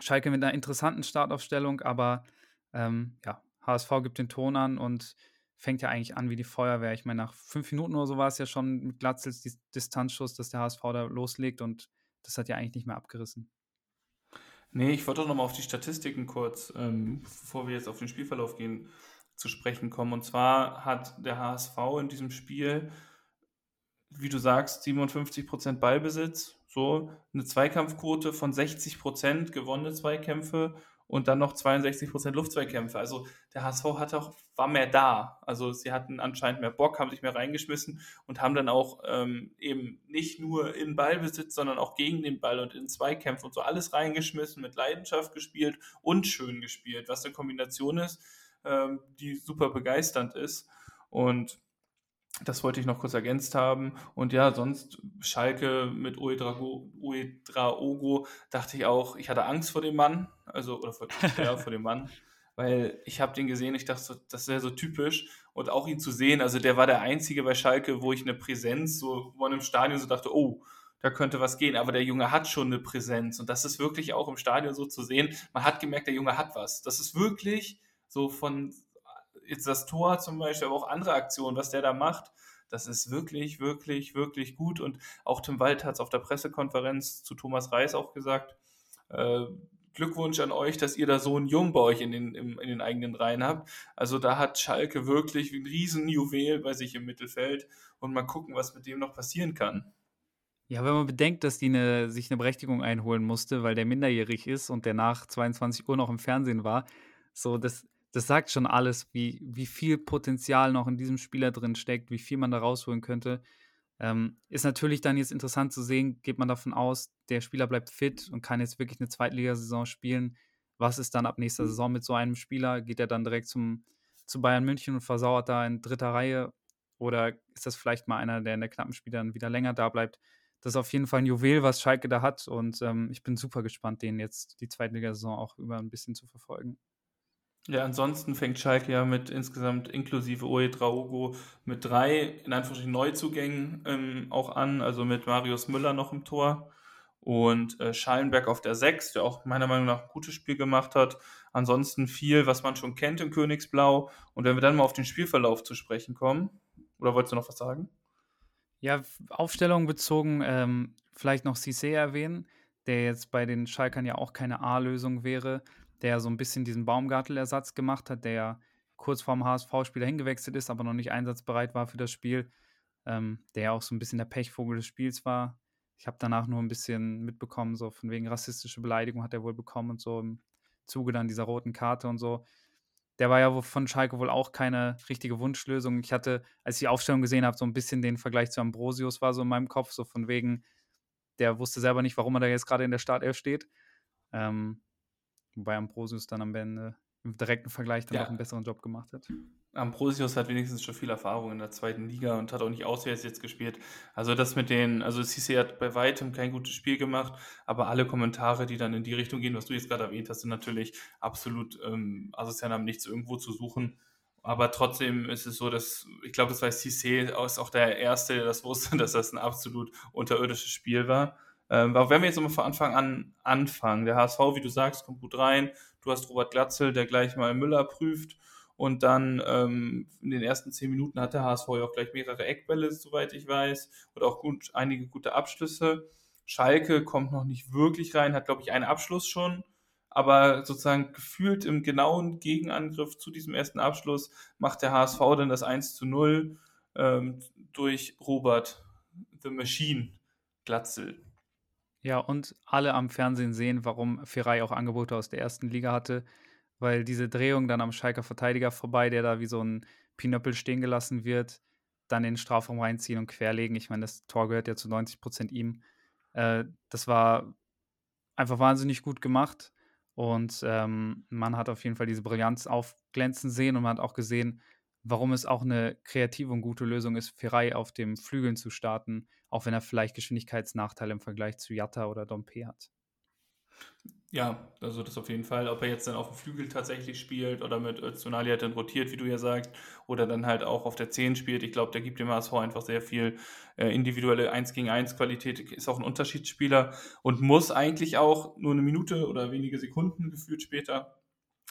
Speaker 1: Schalke mit einer interessanten Startaufstellung, aber ähm, ja, HSV gibt den Ton an und fängt ja eigentlich an wie die Feuerwehr. Ich meine, nach fünf Minuten oder so war es ja schon mit Glatzels Distanzschuss, dass der HSV da loslegt und das hat ja eigentlich nicht mehr abgerissen.
Speaker 2: Nee, ich wollte doch nochmal auf die Statistiken kurz, ähm, bevor wir jetzt auf den Spielverlauf gehen, zu sprechen kommen. Und zwar hat der HSV in diesem Spiel, wie du sagst, 57% Ballbesitz, so eine Zweikampfquote von 60%, gewonnene Zweikämpfe und dann noch 62% Luftzweikämpfe. Also der HSV hat auch, war mehr da. Also sie hatten anscheinend mehr Bock, haben sich mehr reingeschmissen und haben dann auch ähm, eben nicht nur in Ballbesitz, sondern auch gegen den Ball und in Zweikämpfe und so alles reingeschmissen, mit Leidenschaft gespielt und schön gespielt, was eine Kombination ist, ähm, die super begeisternd ist. Und das wollte ich noch kurz ergänzt haben. Und ja, sonst Schalke mit Uedraogo dachte ich auch, ich hatte Angst vor dem Mann, also oder vor, ja, vor dem Mann, weil ich habe den gesehen, ich dachte, das wäre so typisch und auch ihn zu sehen, also der war der einzige bei Schalke, wo ich eine Präsenz, so wo man im Stadion so dachte, oh, da könnte was gehen, aber der Junge hat schon eine Präsenz und das ist wirklich auch im Stadion so zu sehen. Man hat gemerkt, der Junge hat was. Das ist wirklich so von jetzt das Tor zum Beispiel, aber auch andere Aktionen, was der da macht, das ist wirklich, wirklich, wirklich gut. Und auch Tim Wald hat es auf der Pressekonferenz zu Thomas Reis auch gesagt. Äh, Glückwunsch an euch, dass ihr da so einen Jungen bei euch in den, in den eigenen Reihen habt. Also da hat Schalke wirklich ein riesen Juwel bei sich im Mittelfeld und mal gucken, was mit dem noch passieren kann.
Speaker 1: Ja, wenn man bedenkt, dass die eine, sich eine Berechtigung einholen musste, weil der minderjährig ist und der nach 22 Uhr noch im Fernsehen war, so das, das sagt schon alles, wie, wie viel Potenzial noch in diesem Spieler drin steckt, wie viel man da rausholen könnte. Ähm, ist natürlich dann jetzt interessant zu sehen, geht man davon aus, der Spieler bleibt fit und kann jetzt wirklich eine Zweitligasaison spielen. Was ist dann ab nächster Saison mit so einem Spieler? Geht er dann direkt zum, zu Bayern München und versauert da in dritter Reihe? Oder ist das vielleicht mal einer, der in der knappen Spiel dann wieder länger da bleibt? Das ist auf jeden Fall ein Juwel, was Schalke da hat. Und ähm, ich bin super gespannt, den jetzt die Zweitligasaison auch über ein bisschen zu verfolgen.
Speaker 2: Ja, ansonsten fängt Schalke ja mit insgesamt inklusive Oe Draugo mit drei, in Anführungsstrichen, Neuzugängen ähm, auch an, also mit Marius Müller noch im Tor und äh, Schallenberg auf der 6, der auch meiner Meinung nach ein gutes Spiel gemacht hat. Ansonsten viel, was man schon kennt im Königsblau. Und wenn wir dann mal auf den Spielverlauf zu sprechen kommen, oder wolltest du noch was sagen?
Speaker 1: Ja, Aufstellung bezogen, ähm, vielleicht noch Cissé erwähnen, der jetzt bei den Schalkern ja auch keine A-Lösung wäre der so ein bisschen diesen Baumgartel-Ersatz gemacht hat, der ja kurz vorm HSV-Spieler hingewechselt ist, aber noch nicht einsatzbereit war für das Spiel, ähm, der ja auch so ein bisschen der Pechvogel des Spiels war. Ich habe danach nur ein bisschen mitbekommen, so von wegen rassistische Beleidigung hat er wohl bekommen und so im Zuge dann dieser roten Karte und so. Der war ja von Schalke wohl auch keine richtige Wunschlösung. Ich hatte, als ich die Aufstellung gesehen habe, so ein bisschen den Vergleich zu Ambrosius war so in meinem Kopf, so von wegen, der wusste selber nicht, warum er da jetzt gerade in der Startelf steht. Ähm, Wobei Ambrosius dann am Ende im direkten Vergleich dann ja. auch einen besseren Job gemacht hat.
Speaker 2: Ambrosius hat wenigstens schon viel Erfahrung in der zweiten Liga und hat auch nicht auswärts jetzt gespielt. Also das mit den, also Cisse hat bei weitem kein gutes Spiel gemacht, aber alle Kommentare, die dann in die Richtung gehen, was du jetzt gerade erwähnt hast, sind natürlich absolut ähm, asozial, haben nichts irgendwo zu suchen. Aber trotzdem ist es so, dass, ich glaube, das war Cisse ist auch der Erste, der das wusste, dass das ein absolut unterirdisches Spiel war. Ähm, aber wenn wir jetzt mal von Anfang an anfangen, der HSV, wie du sagst, kommt gut rein. Du hast Robert Glatzel, der gleich mal Müller prüft. Und dann ähm, in den ersten zehn Minuten hat der HSV ja auch gleich mehrere Eckbälle, soweit ich weiß, und auch gut, einige gute Abschlüsse. Schalke kommt noch nicht wirklich rein, hat, glaube ich, einen Abschluss schon. Aber sozusagen gefühlt im genauen Gegenangriff zu diesem ersten Abschluss macht der HSV dann das 1 zu 0 ähm, durch Robert The Machine Glatzel.
Speaker 1: Ja, und alle am Fernsehen sehen, warum Ferrei auch Angebote aus der ersten Liga hatte, weil diese Drehung dann am Schalker Verteidiger vorbei, der da wie so ein Pinöppel stehen gelassen wird, dann in den Strafraum reinziehen und querlegen. Ich meine, das Tor gehört ja zu 90 Prozent ihm. Äh, das war einfach wahnsinnig gut gemacht und ähm, man hat auf jeden Fall diese Brillanz aufglänzen sehen und man hat auch gesehen, warum es auch eine kreative und gute Lösung ist, Ferrei auf dem Flügeln zu starten, auch wenn er vielleicht Geschwindigkeitsnachteile im Vergleich zu Jatta oder Dompe hat.
Speaker 2: Ja, also das auf jeden Fall. Ob er jetzt dann auf dem Flügel tatsächlich spielt oder mit Öztunali dann rotiert, wie du ja sagst, oder dann halt auch auf der 10 spielt. Ich glaube, der gibt dem HSV einfach sehr viel äh, individuelle 1 gegen 1 Qualität, ist auch ein Unterschiedsspieler und muss eigentlich auch nur eine Minute oder wenige Sekunden gefühlt später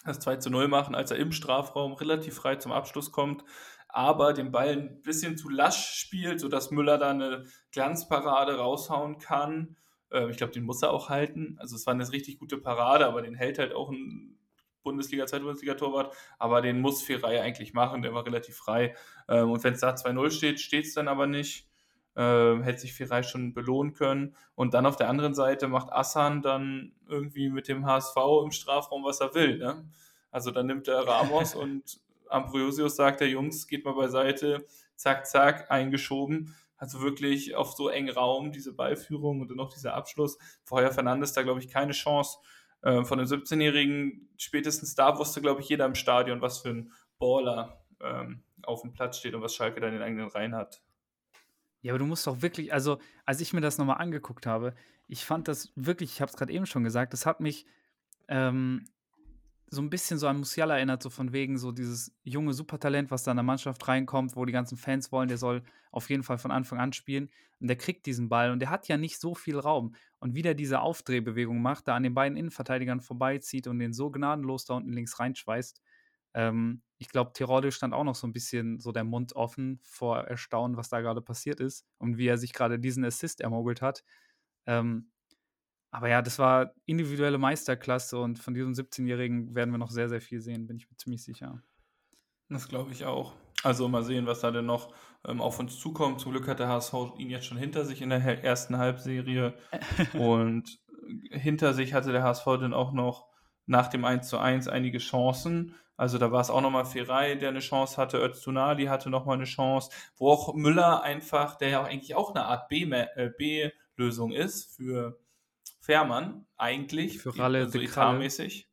Speaker 2: das 2 zu 0 machen, als er im Strafraum relativ frei zum Abschluss kommt, aber den Ball ein bisschen zu lasch spielt, sodass Müller da eine Glanzparade raushauen kann. Äh, ich glaube, den muss er auch halten. Also es war eine richtig gute Parade, aber den hält halt auch ein Bundesliga, Zweitbundesliga-Torwart, aber den muss Ferrei eigentlich machen, der war relativ frei. Ähm, und wenn es da 2-0 steht, steht es dann aber nicht. Äh, hätte sich Ferrei schon belohnen können. Und dann auf der anderen Seite macht Assan dann irgendwie mit dem HSV im Strafraum, was er will. Ne? Also dann nimmt er Ramos und Ambrosius sagt, der Jungs, geht mal beiseite, zack, zack, eingeschoben. Also wirklich auf so engen Raum diese Ballführung und dann noch dieser Abschluss. Vorher Fernandes da, glaube ich, keine Chance. Äh, von den 17-Jährigen, spätestens da wusste, glaube ich, jeder im Stadion, was für ein Baller ähm, auf dem Platz steht und was Schalke da in den eigenen Reihen hat.
Speaker 1: Ja, aber du musst doch wirklich, also als ich mir das nochmal angeguckt habe, ich fand das wirklich, ich habe es gerade eben schon gesagt, das hat mich ähm, so ein bisschen so an Musiala erinnert, so von wegen so dieses junge Supertalent, was da in der Mannschaft reinkommt, wo die ganzen Fans wollen, der soll auf jeden Fall von Anfang an spielen. Und der kriegt diesen Ball und der hat ja nicht so viel Raum. Und wie der diese Aufdrehbewegung macht, da an den beiden Innenverteidigern vorbeizieht und den so gnadenlos da unten links reinschweißt, ähm, ich glaube, Tirode stand auch noch so ein bisschen so der Mund offen vor Erstaunen, was da gerade passiert ist und wie er sich gerade diesen Assist ermogelt hat. Ähm, aber ja, das war individuelle Meisterklasse und von diesem 17-Jährigen werden wir noch sehr, sehr viel sehen, bin ich mir ziemlich sicher.
Speaker 2: Das glaube ich auch. Also mal sehen, was da denn noch ähm, auf uns zukommt. Zum Glück hat der HSV ihn jetzt schon hinter sich in der ersten Halbserie. und hinter sich hatte der HSV dann auch noch nach dem 1 zu 1 einige Chancen. Also da war es auch nochmal Ferrei, der eine Chance hatte, Öztunali hatte nochmal eine Chance, wo auch Müller einfach, der ja auch eigentlich auch eine Art äh, B-Lösung ist für Fährmann, eigentlich.
Speaker 1: Für Ralle,
Speaker 2: also etatmäßig.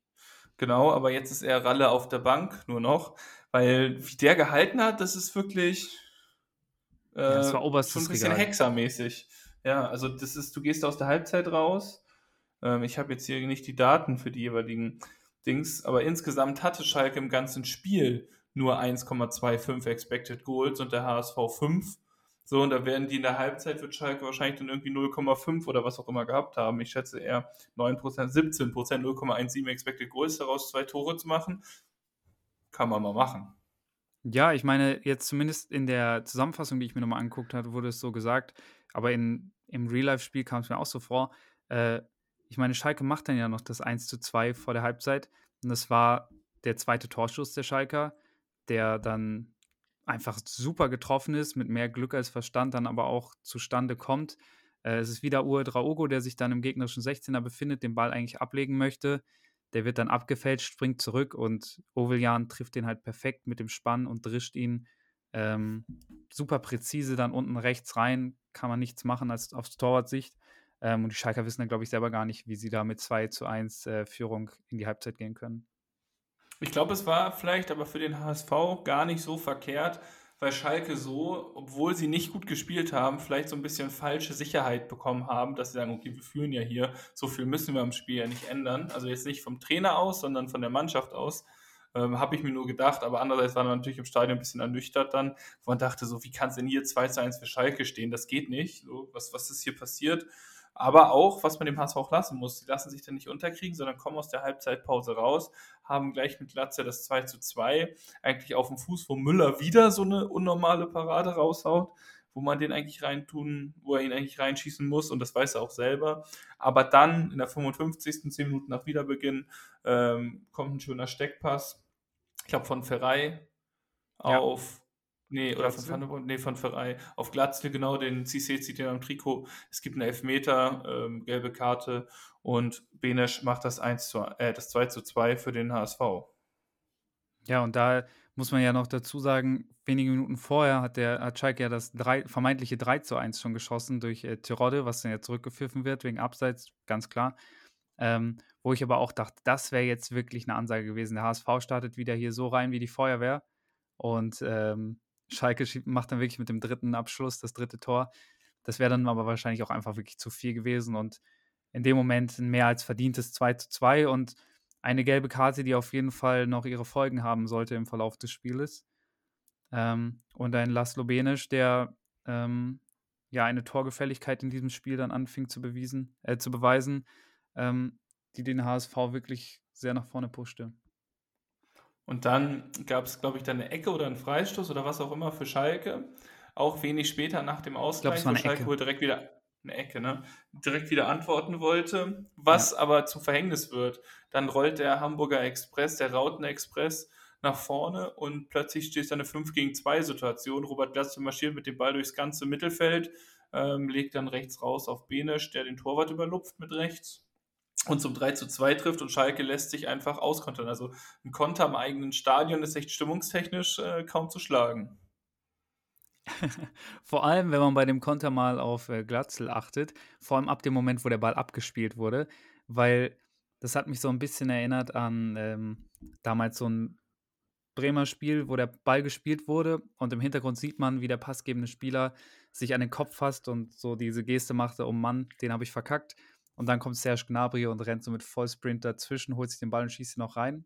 Speaker 2: Genau, aber jetzt ist er Ralle auf der Bank nur noch, weil wie der gehalten hat, das ist wirklich
Speaker 1: äh, ja, das war oberstes
Speaker 2: schon ein bisschen hexermäßig. Ja, also das ist, du gehst aus der Halbzeit raus. Ähm, ich habe jetzt hier nicht die Daten für die jeweiligen Dings, aber insgesamt hatte Schalke im ganzen Spiel nur 1,25 Expected Goals und der HSV 5. So, und da werden die in der Halbzeit wird Schalke wahrscheinlich dann irgendwie 0,5 oder was auch immer gehabt haben. Ich schätze eher 9%, 17%, 0,17 Expected Goals daraus zwei Tore zu machen. Kann man mal machen.
Speaker 1: Ja, ich meine, jetzt zumindest in der Zusammenfassung, die ich mir nochmal angeguckt habe, wurde es so gesagt, aber in, im Real-Life-Spiel kam es mir auch so vor, äh, ich meine, Schalke macht dann ja noch das 1 zu 2 vor der Halbzeit. Und das war der zweite Torschuss der Schalker, der dann einfach super getroffen ist, mit mehr Glück als Verstand, dann aber auch zustande kommt. Äh, es ist wieder Uwe Draogo, der sich dann im gegnerischen 16er befindet, den Ball eigentlich ablegen möchte. Der wird dann abgefälscht, springt zurück und Oveljan trifft den halt perfekt mit dem Spann und drischt ihn ähm, super präzise dann unten rechts rein. Kann man nichts machen als aufs Torwartsicht. Ähm, und die Schalker wissen dann, glaube ich, selber gar nicht, wie sie da mit 2 zu 1 äh, Führung in die Halbzeit gehen können.
Speaker 2: Ich glaube, es war vielleicht aber für den HSV gar nicht so verkehrt, weil Schalke so, obwohl sie nicht gut gespielt haben, vielleicht so ein bisschen falsche Sicherheit bekommen haben, dass sie sagen, okay, wir führen ja hier, so viel müssen wir am Spiel ja nicht ändern. Also jetzt nicht vom Trainer aus, sondern von der Mannschaft aus. Ähm, Habe ich mir nur gedacht, aber andererseits war man natürlich im Stadion ein bisschen ernüchtert dann, wo man dachte, so, wie kann es denn hier 2 zu 1 für Schalke stehen? Das geht nicht. So, was, was ist hier passiert? Aber auch, was man dem HSV auch lassen muss, die lassen sich dann nicht unterkriegen, sondern kommen aus der Halbzeitpause raus, haben gleich mit Glatze das 2 zu 2, eigentlich auf dem Fuß, wo Müller wieder so eine unnormale Parade raushaut, wo man den eigentlich reintun, wo er ihn eigentlich reinschießen muss und das weiß er auch selber. Aber dann in der 55. 10 Minuten nach Wiederbeginn ähm, kommt ein schöner Steckpass, ich glaube von Ferrei ja. Nee, oder von Van nee, von Ferrei. Auf Glatzle, genau, den CC zieht den am Trikot. Es gibt einen Elfmeter, ähm, gelbe Karte und Benesch macht das 1 zu, äh, das 2 zu 2 für den HSV.
Speaker 1: Ja, und da muss man ja noch dazu sagen, wenige Minuten vorher hat der hat Schalke ja das 3, vermeintliche 3 zu 1 schon geschossen durch äh, Tirode, was dann ja zurückgepfiffen wird wegen Abseits, ganz klar. Ähm, wo ich aber auch dachte, das wäre jetzt wirklich eine Ansage gewesen. Der HSV startet wieder hier so rein wie die Feuerwehr. Und ähm, Schalke macht dann wirklich mit dem dritten Abschluss das dritte Tor. Das wäre dann aber wahrscheinlich auch einfach wirklich zu viel gewesen und in dem Moment ein mehr als verdientes 2 zu 2 und eine gelbe Karte, die auf jeden Fall noch ihre Folgen haben sollte im Verlauf des Spieles. Ähm, und ein Laszlo Benisch, der ähm, ja eine Torgefälligkeit in diesem Spiel dann anfing zu, bewiesen, äh, zu beweisen, ähm, die den HSV wirklich sehr nach vorne pushte.
Speaker 2: Und dann gab es, glaube ich, dann eine Ecke oder einen Freistoß oder was auch immer für Schalke. Auch wenig später nach dem Ausgleich,
Speaker 1: wo Schalke
Speaker 2: wohl direkt wieder eine Ecke, ne? Direkt wieder antworten wollte, was ja. aber zum Verhängnis wird. Dann rollt der Hamburger Express, der Rauten Express nach vorne und plötzlich steht da eine 5 gegen 2 Situation. Robert Glatze marschiert mit dem Ball durchs ganze Mittelfeld, ähm, legt dann rechts raus auf Benesch, der den Torwart überlupft mit rechts und zum 3 zu 2 trifft und Schalke lässt sich einfach auskontern. Also ein Konter am eigenen Stadion ist echt stimmungstechnisch äh, kaum zu schlagen.
Speaker 1: vor allem, wenn man bei dem Konter mal auf äh, Glatzel achtet, vor allem ab dem Moment, wo der Ball abgespielt wurde, weil das hat mich so ein bisschen erinnert an ähm, damals so ein Bremer Spiel, wo der Ball gespielt wurde und im Hintergrund sieht man, wie der passgebende Spieler sich an den Kopf fasst und so diese Geste machte, oh Mann, den habe ich verkackt. Und dann kommt Serge Gnabry und rennt so mit Vollsprint dazwischen, holt sich den Ball und schießt ihn noch rein.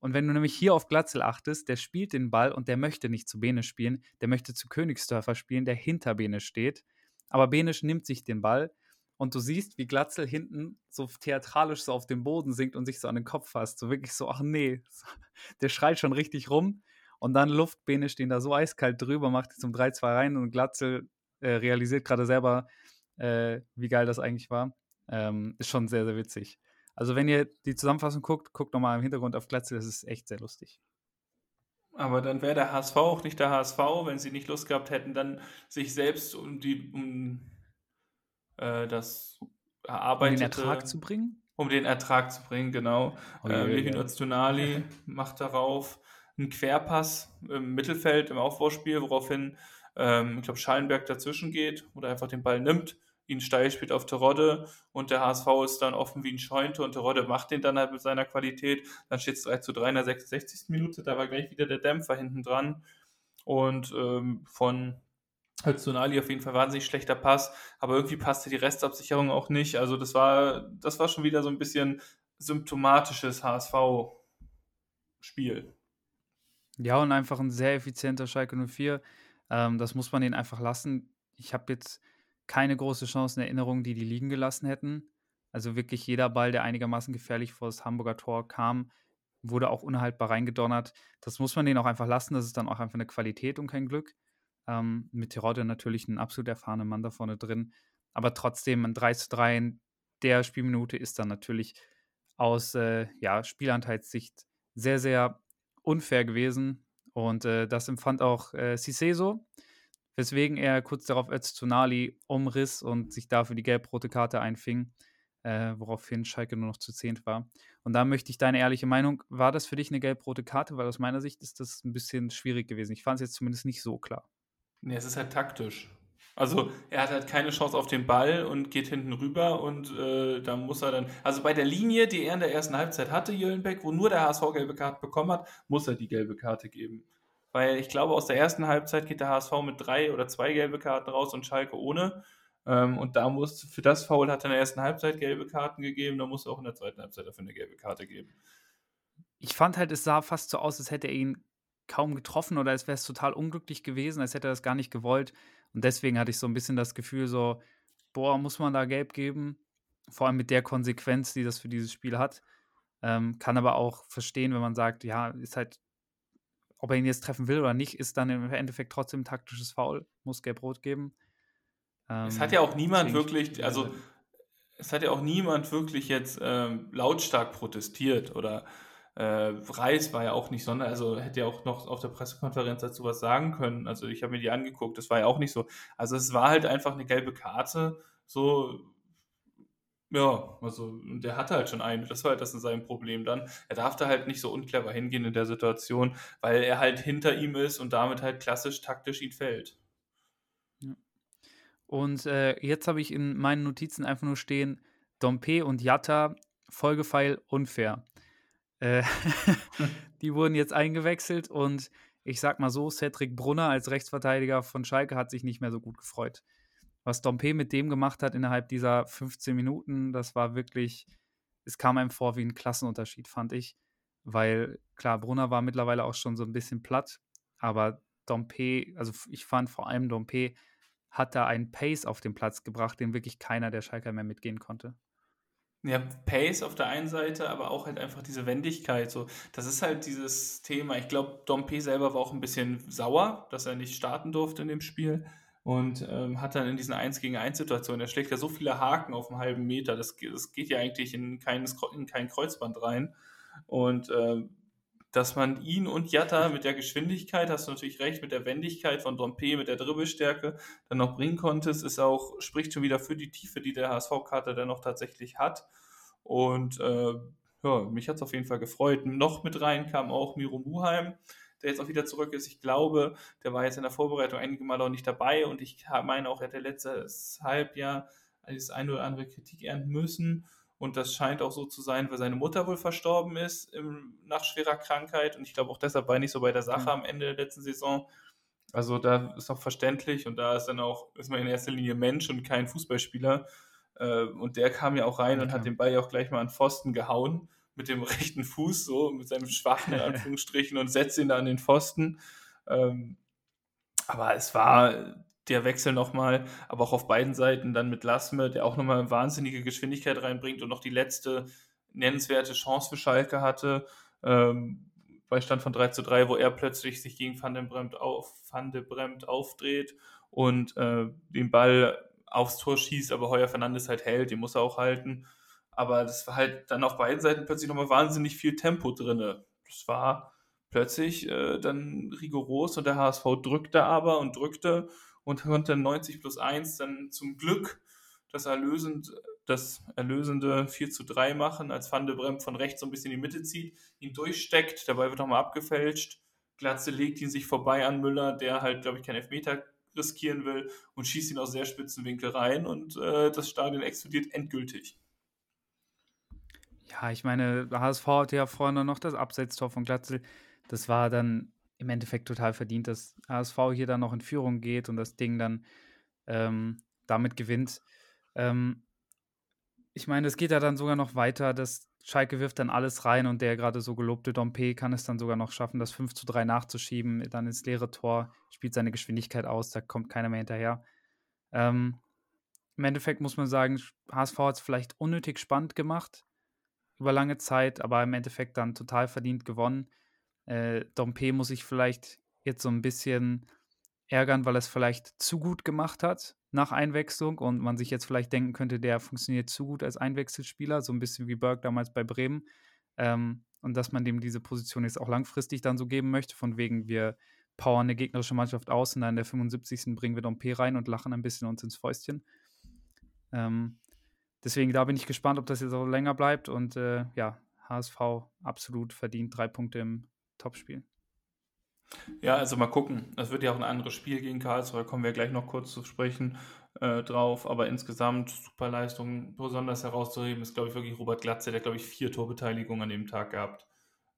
Speaker 1: Und wenn du nämlich hier auf Glatzel achtest, der spielt den Ball und der möchte nicht zu Bene spielen, der möchte zu Königsdörfer spielen, der hinter Bene steht. Aber Benisch nimmt sich den Ball und du siehst, wie Glatzel hinten so theatralisch so auf dem Boden sinkt und sich so an den Kopf fasst. So wirklich so, ach nee, der schreit schon richtig rum. Und dann Luftbene stehen da so eiskalt drüber, macht zum 3-2 rein und Glatzel äh, realisiert gerade selber, äh, wie geil das eigentlich war. Ähm, ist schon sehr, sehr witzig. Also, wenn ihr die Zusammenfassung guckt, guckt nochmal im Hintergrund auf Glatzel, das ist echt sehr lustig.
Speaker 2: Aber dann wäre der HSV auch nicht der HSV, wenn sie nicht Lust gehabt hätten, dann sich selbst um die um äh, das erarbeitete...
Speaker 1: Um den Ertrag zu bringen?
Speaker 2: Um den Ertrag zu bringen, genau. Oh, äh, Levin. Öztunali macht darauf einen Querpass im Mittelfeld im Aufbauspiel, woraufhin, ähm, ich glaube, Schallenberg dazwischen geht oder einfach den Ball nimmt, ihn steil spielt auf Terodde und der HSV ist dann offen wie ein Scheunte und Terodde macht den dann halt mit seiner Qualität. Dann steht es 3 zu 3 in der 66. Minute, da war gleich wieder der Dämpfer hinten dran und ähm, von Hölzonali auf jeden Fall wahnsinnig schlechter Pass, aber irgendwie passte die Restabsicherung auch nicht. Also das war, das war schon wieder so ein bisschen symptomatisches HSV-Spiel.
Speaker 1: Ja, und einfach ein sehr effizienter Schalke 04. Ähm, das muss man ihnen einfach lassen. Ich habe jetzt keine große Chance in Erinnerung, die die liegen gelassen hätten. Also wirklich jeder Ball, der einigermaßen gefährlich vor das Hamburger Tor kam, wurde auch unhaltbar reingedonnert. Das muss man denen auch einfach lassen. Das ist dann auch einfach eine Qualität und kein Glück. Ähm, mit Terodde natürlich ein absolut erfahrener Mann da vorne drin. Aber trotzdem ein 3 zu 3 in der Spielminute ist dann natürlich aus äh, ja, Spielanteilssicht sehr, sehr unfair gewesen. Und äh, das empfand auch äh, Cissé so, weswegen er kurz darauf Öztunali umriss und sich dafür die gelb-rote Karte einfing, äh, woraufhin Schalke nur noch zu zehnt war. Und da möchte ich deine ehrliche Meinung, war das für dich eine gelb-rote Karte? Weil aus meiner Sicht ist das ein bisschen schwierig gewesen. Ich fand es jetzt zumindest nicht so klar.
Speaker 2: Nee, es ist halt taktisch. Also er hat halt keine Chance auf den Ball und geht hinten rüber und äh, da muss er dann, also bei der Linie, die er in der ersten Halbzeit hatte, Jöllenbeck, wo nur der HSV gelbe Karte bekommen hat, muss er die gelbe Karte geben. Weil ich glaube, aus der ersten Halbzeit geht der HSV mit drei oder zwei gelbe Karten raus und Schalke ohne. Ähm, und da muss, für das Foul hat er in der ersten Halbzeit gelbe Karten gegeben, da muss er auch in der zweiten Halbzeit dafür eine gelbe Karte geben.
Speaker 1: Ich fand halt, es sah fast so aus, als hätte er ihn kaum getroffen oder es wäre es total unglücklich gewesen, als hätte er das gar nicht gewollt. Und deswegen hatte ich so ein bisschen das Gefühl, so, boah, muss man da gelb geben? Vor allem mit der Konsequenz, die das für dieses Spiel hat. Ähm, kann aber auch verstehen, wenn man sagt, ja, ist halt, ob er ihn jetzt treffen will oder nicht, ist dann im Endeffekt trotzdem ein taktisches Foul, muss gelb-rot geben.
Speaker 2: Ähm, es hat ja auch niemand wirklich, also es hat ja auch niemand wirklich jetzt ähm, lautstark protestiert oder äh, Reis war ja auch nicht sonder, also hätte ja auch noch auf der Pressekonferenz dazu was sagen können. Also ich habe mir die angeguckt, das war ja auch nicht so. Also es war halt einfach eine gelbe Karte, so ja, also der hatte halt schon eine, das war halt das in seinem Problem dann. Er darf da halt nicht so unclever hingehen in der Situation, weil er halt hinter ihm ist und damit halt klassisch taktisch ihn fällt.
Speaker 1: Ja. Und äh, jetzt habe ich in meinen Notizen einfach nur stehen, Dompe und Jatta, Folgepfeil unfair. Äh, die wurden jetzt eingewechselt und ich sag mal so, Cedric Brunner als Rechtsverteidiger von Schalke hat sich nicht mehr so gut gefreut. Was Dompe mit dem gemacht hat innerhalb dieser 15 Minuten, das war wirklich, es kam einem vor wie ein Klassenunterschied, fand ich. Weil, klar, Brunner war mittlerweile auch schon so ein bisschen platt, aber Dompe, also ich fand vor allem Dompe, hat da einen Pace auf den Platz gebracht, den wirklich keiner der Schalker mehr mitgehen konnte.
Speaker 2: Ja, Pace auf der einen Seite, aber auch halt einfach diese Wendigkeit. So, das ist halt dieses Thema. Ich glaube, Dompe selber war auch ein bisschen sauer, dass er nicht starten durfte in dem Spiel und ähm, hat dann in diesen 1 gegen 1 Situationen, er schlägt ja so viele Haken auf einem halben Meter, das, das geht ja eigentlich in kein, in kein Kreuzband rein. Und ähm, dass man ihn und Jatta mit der Geschwindigkeit, hast du natürlich recht, mit der Wendigkeit von Dompe, mit der Dribbelstärke dann noch bringen konntest, ist auch, spricht schon wieder für die Tiefe, die der HSV-Kater dann noch tatsächlich hat. Und äh, ja, mich hat es auf jeden Fall gefreut. Noch mit rein kam auch Miro Muheim, der jetzt auch wieder zurück ist. Ich glaube, der war jetzt in der Vorbereitung einige Mal auch nicht dabei und ich meine auch, er hätte letztes Halbjahr das eine oder andere Kritik ernten müssen. Und das scheint auch so zu sein, weil seine Mutter wohl verstorben ist im, nach schwerer Krankheit. Und ich glaube auch deshalb war er nicht so bei der Sache mhm. am Ende der letzten Saison. Also da ist auch verständlich und da ist dann auch, ist man in erster Linie Mensch und kein Fußballspieler. Äh, und der kam ja auch rein okay. und hat den Ball ja auch gleich mal an Pfosten gehauen mit dem rechten Fuß, so mit seinem schwachen in Anführungsstrichen und setzt ihn da an den Pfosten. Ähm, aber es war der Wechsel nochmal, aber auch auf beiden Seiten dann mit Lasme, der auch nochmal wahnsinnige Geschwindigkeit reinbringt und noch die letzte nennenswerte Chance für Schalke hatte, ähm, bei Stand von 3 zu 3, wo er plötzlich sich gegen Van de Bremt, auf, Van de Bremt aufdreht und äh, den Ball aufs Tor schießt, aber Heuer Fernandes halt hält, den muss er auch halten. Aber das war halt dann auf beiden Seiten plötzlich nochmal wahnsinnig viel Tempo drin. Das war plötzlich äh, dann rigoros und der HSV drückte aber und drückte und konnte 90 plus 1 dann zum Glück das, erlösend, das erlösende 4 zu 3 machen, als Van de Bremt von rechts so ein bisschen in die Mitte zieht, ihn durchsteckt, dabei wird nochmal abgefälscht. Glatze legt ihn sich vorbei an Müller, der halt, glaube ich, keinen Elfmeter riskieren will und schießt ihn aus sehr spitzen Winkel rein und äh, das Stadion explodiert endgültig.
Speaker 1: Ja, ich meine, HSV hatte ja vorne noch das Abseitstor von Glatzel das war dann im Endeffekt total verdient, dass HSV hier dann noch in Führung geht und das Ding dann ähm, damit gewinnt. Ähm, ich meine, es geht ja dann sogar noch weiter, dass Schalke wirft dann alles rein und der gerade so gelobte Dompe kann es dann sogar noch schaffen, das 5 zu 3 nachzuschieben, dann ins leere Tor, spielt seine Geschwindigkeit aus, da kommt keiner mehr hinterher. Ähm, Im Endeffekt muss man sagen, HSV hat es vielleicht unnötig spannend gemacht über lange Zeit, aber im Endeffekt dann total verdient gewonnen. Äh, Dompe muss sich vielleicht jetzt so ein bisschen ärgern, weil er es vielleicht zu gut gemacht hat nach Einwechslung und man sich jetzt vielleicht denken könnte, der funktioniert zu gut als Einwechselspieler, so ein bisschen wie Berg damals bei Bremen. Ähm, und dass man dem diese Position jetzt auch langfristig dann so geben möchte, von wegen wir powern eine gegnerische Mannschaft aus und dann in der 75. bringen wir Dompe rein und lachen ein bisschen uns ins Fäustchen. Ähm, deswegen, da bin ich gespannt, ob das jetzt auch länger bleibt und äh, ja, HSV absolut verdient drei Punkte im Topspiel.
Speaker 2: Ja, also mal gucken. Es wird ja auch ein anderes Spiel gegen Karlsruhe, da kommen wir gleich noch kurz zu sprechen äh, drauf. Aber insgesamt super Leistung. Besonders herauszuheben ist, glaube ich, wirklich Robert Glatze, der, glaube ich, vier Torbeteiligungen an dem Tag gehabt.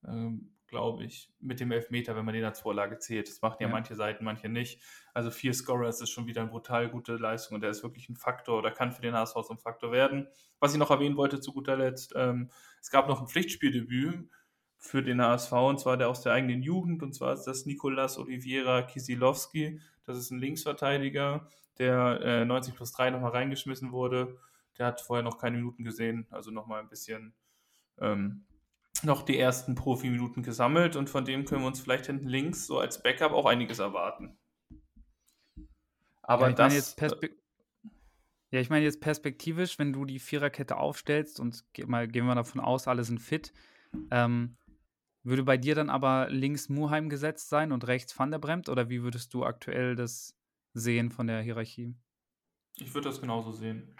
Speaker 2: Ähm, glaube ich, mit dem Elfmeter, wenn man den als Vorlage zählt. Das machen ja, ja, manche Seiten, manche nicht. Also vier Scorers ist schon wieder eine brutal gute Leistung und der ist wirklich ein Faktor oder kann für den HSV so ein Faktor werden. Was ich noch erwähnen wollte zu guter Letzt, ähm, es gab noch ein Pflichtspieldebüt für den HSV, und zwar der aus der eigenen Jugend, und zwar ist das Nikolas Oliveira Kisilowski. Das ist ein Linksverteidiger, der äh, 90 plus 3 nochmal reingeschmissen wurde. Der hat vorher noch keine Minuten gesehen, also nochmal ein bisschen ähm, noch die ersten Profi-Minuten gesammelt und von dem können wir uns vielleicht hinten links so als Backup auch einiges erwarten.
Speaker 1: Aber ja, das. Jetzt äh, ja, ich meine jetzt perspektivisch, wenn du die Viererkette aufstellst und mal, gehen wir davon aus, alle sind fit, ähm, würde bei dir dann aber links Muheim gesetzt sein und rechts Van der Bremt oder wie würdest du aktuell das sehen von der Hierarchie?
Speaker 2: Ich würde das genauso sehen.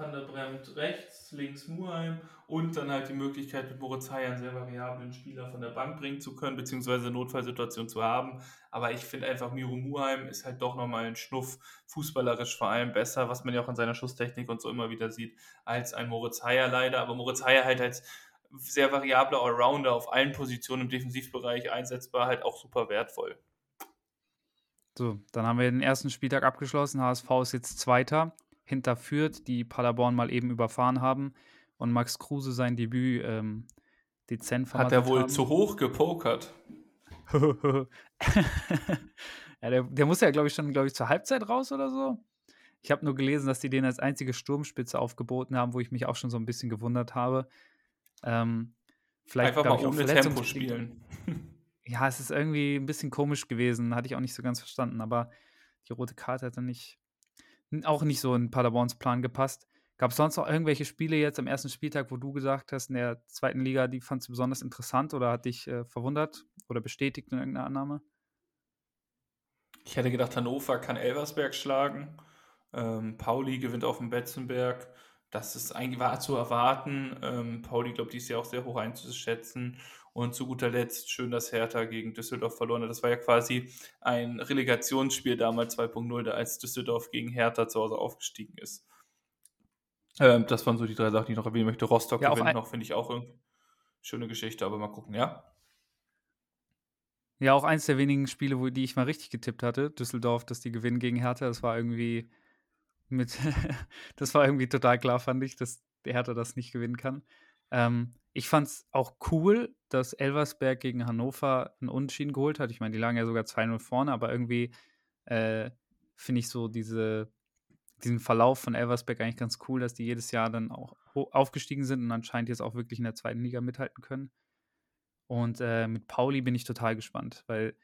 Speaker 2: Van der Bremt rechts, links Muheim und dann halt die Möglichkeit mit Moritz Heyer einen sehr variablen Spieler von der Bank bringen zu können, beziehungsweise Notfallsituation zu haben. Aber ich finde einfach, Miro Muheim ist halt doch nochmal ein Schnuff, fußballerisch vor allem besser, was man ja auch in seiner Schusstechnik und so immer wieder sieht, als ein Moritz Heyer leider. Aber Moritz Heyer halt als sehr variabler Allrounder auf allen Positionen im Defensivbereich einsetzbar, halt auch super wertvoll.
Speaker 1: So, dann haben wir den ersten Spieltag abgeschlossen. HSV ist jetzt Zweiter, hinter Fürth, die Paderborn mal eben überfahren haben und Max Kruse sein Debüt ähm, dezent
Speaker 2: Hat er wohl haben. zu hoch gepokert?
Speaker 1: ja, der, der muss ja, glaube ich, schon, glaube ich, zur Halbzeit raus oder so. Ich habe nur gelesen, dass die den als einzige Sturmspitze aufgeboten haben, wo ich mich auch schon so ein bisschen gewundert habe. Ähm,
Speaker 2: vielleicht Einfach mal ohne Tempo spielen.
Speaker 1: Ja, es ist irgendwie ein bisschen komisch gewesen, hatte ich auch nicht so ganz verstanden, aber die rote Karte hat dann nicht, auch nicht so in Paderborns Plan gepasst. Gab es sonst noch irgendwelche Spiele jetzt am ersten Spieltag, wo du gesagt hast, in der zweiten Liga, die fandst du besonders interessant oder hat dich äh, verwundert oder bestätigt in irgendeiner Annahme?
Speaker 2: Ich hätte gedacht, Hannover kann Elversberg schlagen. Ähm, Pauli gewinnt auf dem Betzenberg das ist eigentlich war zu erwarten. Ähm, Pauli, glaube ich, ist ja auch sehr hoch einzuschätzen. Und zu guter Letzt schön, dass Hertha gegen Düsseldorf verloren hat. Das war ja quasi ein Relegationsspiel damals 2.0, als Düsseldorf gegen Hertha zu Hause aufgestiegen ist. Ähm, das waren so die drei Sachen, die ich noch erwähnen möchte. Rostock ja, gewinnt noch, finde ich auch eine schöne Geschichte, aber mal gucken, ja.
Speaker 1: Ja, auch eins der wenigen Spiele, wo die ich mal richtig getippt hatte, Düsseldorf, dass die gewinnen gegen Hertha. Das war irgendwie mit, das war irgendwie total klar, fand ich, dass Hertha das nicht gewinnen kann. Ähm, ich fand es auch cool, dass Elversberg gegen Hannover einen Unentschieden geholt hat. Ich meine, die lagen ja sogar 2-0 vorne, aber irgendwie äh, finde ich so diese, diesen Verlauf von Elversberg eigentlich ganz cool, dass die jedes Jahr dann auch aufgestiegen sind und anscheinend jetzt auch wirklich in der zweiten Liga mithalten können. Und äh, mit Pauli bin ich total gespannt, weil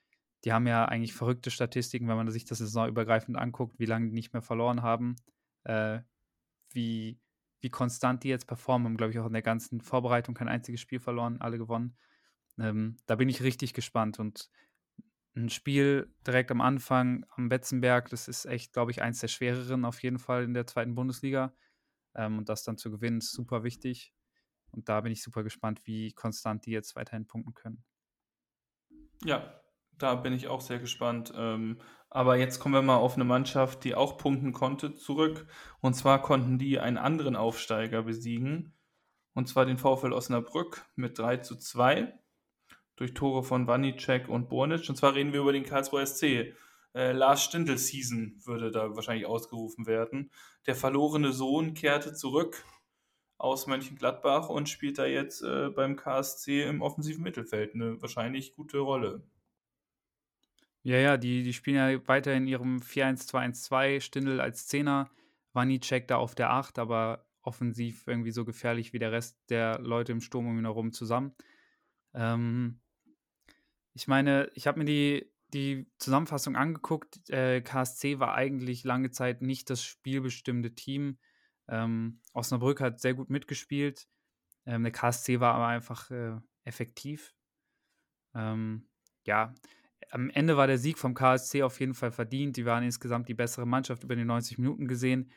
Speaker 1: die haben ja eigentlich verrückte Statistiken, wenn man sich das saisonübergreifend anguckt, wie lange die nicht mehr verloren haben, äh, wie, wie konstant die jetzt performen, haben, glaube ich, auch in der ganzen Vorbereitung kein einziges Spiel verloren, alle gewonnen. Ähm, da bin ich richtig gespannt und ein Spiel direkt am Anfang am Betzenberg, das ist echt, glaube ich, eins der schwereren auf jeden Fall in der zweiten Bundesliga. Ähm, und das dann zu gewinnen, ist super wichtig. Und da bin ich super gespannt, wie konstant die jetzt weiterhin punkten können.
Speaker 2: Ja, da bin ich auch sehr gespannt. Ähm, aber jetzt kommen wir mal auf eine Mannschaft, die auch punkten konnte, zurück. Und zwar konnten die einen anderen Aufsteiger besiegen. Und zwar den VfL Osnabrück mit 3 zu 2 durch Tore von Wanicek und Bornic. Und zwar reden wir über den Karlsruher SC. Äh, Lars Stindl Season würde da wahrscheinlich ausgerufen werden. Der verlorene Sohn kehrte zurück aus Mönchengladbach und spielt da jetzt äh, beim KSC im offensiven Mittelfeld eine wahrscheinlich gute Rolle.
Speaker 1: Ja, ja, die, die spielen ja weiter in ihrem 4-1-2-1-2, Stindl als Zehner, Wanicek da auf der 8, aber offensiv irgendwie so gefährlich wie der Rest der Leute im Sturm um ihn herum zusammen. Ähm, ich meine, ich habe mir die, die Zusammenfassung angeguckt. Äh, KSC war eigentlich lange Zeit nicht das spielbestimmte Team. Ähm, Osnabrück hat sehr gut mitgespielt. Ähm, der KSC war aber einfach äh, effektiv. Ähm, ja, am Ende war der Sieg vom KSC auf jeden Fall verdient. Die waren insgesamt die bessere Mannschaft über die 90 Minuten gesehen.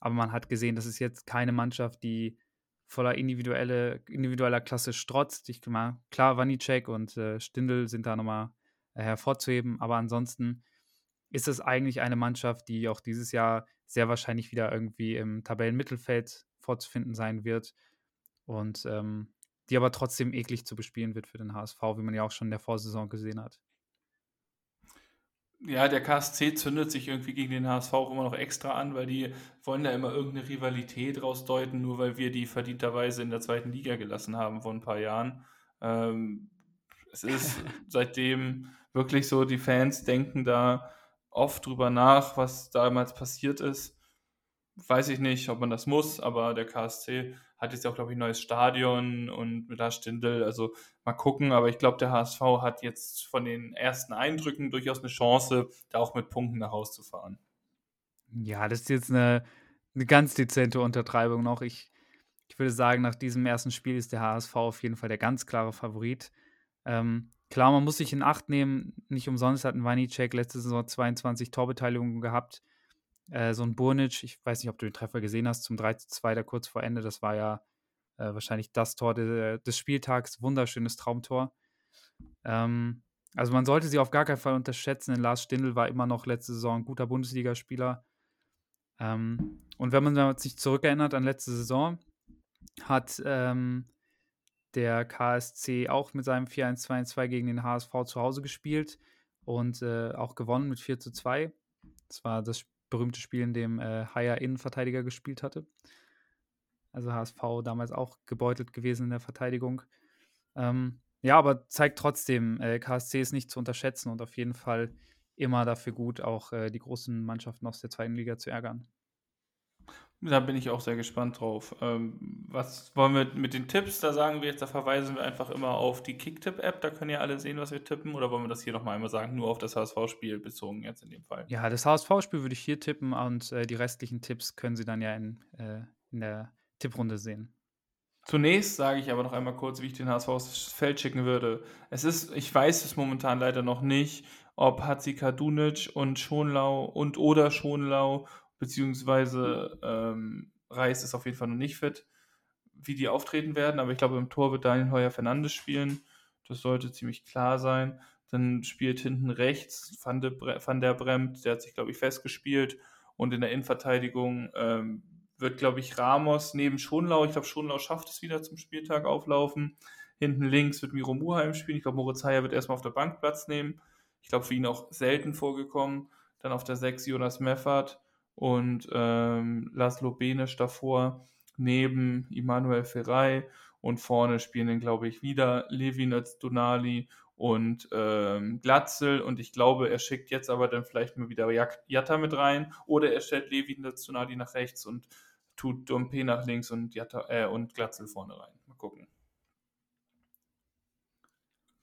Speaker 1: Aber man hat gesehen, das ist jetzt keine Mannschaft, die voller individuelle, individueller Klasse strotzt. Ich mal, klar, Wanicek und äh, Stindl sind da nochmal äh, hervorzuheben, aber ansonsten ist es eigentlich eine Mannschaft, die auch dieses Jahr sehr wahrscheinlich wieder irgendwie im Tabellenmittelfeld vorzufinden sein wird und ähm, die aber trotzdem eklig zu bespielen wird für den HSV, wie man ja auch schon in der Vorsaison gesehen hat
Speaker 2: ja, der KSC zündet sich irgendwie gegen den HSV auch immer noch extra an, weil die wollen da immer irgendeine Rivalität rausdeuten, nur weil wir die verdienterweise in der zweiten Liga gelassen haben vor ein paar Jahren. Ähm, es ist seitdem wirklich so, die Fans denken da oft drüber nach, was damals passiert ist. Weiß ich nicht, ob man das muss, aber der KSC hat jetzt auch, glaube ich, ein neues Stadion und mit Lars Stindl. Also mal gucken, aber ich glaube, der HSV hat jetzt von den ersten Eindrücken durchaus eine Chance, da auch mit Punkten nach Hause zu fahren.
Speaker 1: Ja, das ist jetzt eine, eine ganz dezente Untertreibung noch. Ich, ich würde sagen, nach diesem ersten Spiel ist der HSV auf jeden Fall der ganz klare Favorit. Ähm, klar, man muss sich in Acht nehmen. Nicht umsonst hat ein Wanicek letzte Saison 22 Torbeteiligungen gehabt. Äh, so ein Burnic, ich weiß nicht, ob du den Treffer gesehen hast, zum 3 zu 2 da kurz vor Ende, das war ja äh, wahrscheinlich das Tor de, des Spieltags, wunderschönes Traumtor. Ähm, also man sollte sie auf gar keinen Fall unterschätzen, denn Lars Stindl war immer noch letzte Saison ein guter Bundesligaspieler. Ähm, und wenn man sich zurückerinnert an letzte Saison, hat ähm, der KSC auch mit seinem 4-1-2-2 gegen den HSV zu Hause gespielt und äh, auch gewonnen mit 4 zu 2. Das war das berühmte Spiel, in dem äh, Haier Innenverteidiger gespielt hatte. Also HSV damals auch gebeutelt gewesen in der Verteidigung. Ähm, ja, aber zeigt trotzdem, äh, KSC ist nicht zu unterschätzen und auf jeden Fall immer dafür gut, auch äh, die großen Mannschaften aus der zweiten Liga zu ärgern.
Speaker 2: Da bin ich auch sehr gespannt drauf. Ähm, was wollen wir mit den Tipps? Da sagen wir jetzt, da verweisen wir einfach immer auf die Kicktipp-App. Da können ja alle sehen, was wir tippen. Oder wollen wir das hier nochmal einmal sagen? Nur auf das HSV-Spiel bezogen jetzt in dem Fall.
Speaker 1: Ja, das HSV-Spiel würde ich hier tippen und äh, die restlichen Tipps können Sie dann ja in, äh, in der Tipprunde sehen.
Speaker 2: Zunächst sage ich aber noch einmal kurz, wie ich den HSV aufs Feld schicken würde. Es ist, ich weiß es momentan leider noch nicht, ob Hatzika Dunic und Schonlau und oder Schonlau beziehungsweise ähm, Reis ist auf jeden Fall noch nicht fit, wie die auftreten werden, aber ich glaube, im Tor wird Daniel Heuer Fernandes spielen. Das sollte ziemlich klar sein. Dann spielt hinten rechts Van, de Van der Bremt, der hat sich, glaube ich, festgespielt. Und in der Innenverteidigung ähm, wird, glaube ich, Ramos neben Schonlau, ich glaube, Schonlau schafft es wieder zum Spieltag auflaufen. Hinten links wird Miro Muheim spielen. Ich glaube, Moritz Heyer wird erstmal auf der Bank Platz nehmen. Ich glaube, für ihn auch selten vorgekommen. Dann auf der 6 Jonas Meffert und ähm, Laszlo Benisch davor neben Immanuel Ferrei Und vorne spielen dann, glaube ich, wieder Levin als Donali und ähm, Glatzel. Und ich glaube, er schickt jetzt aber dann vielleicht mal wieder Jatta mit rein. Oder er stellt Levin als Donali nach rechts und tut Dompe nach links und, Jatta, äh, und Glatzel vorne rein. Mal gucken.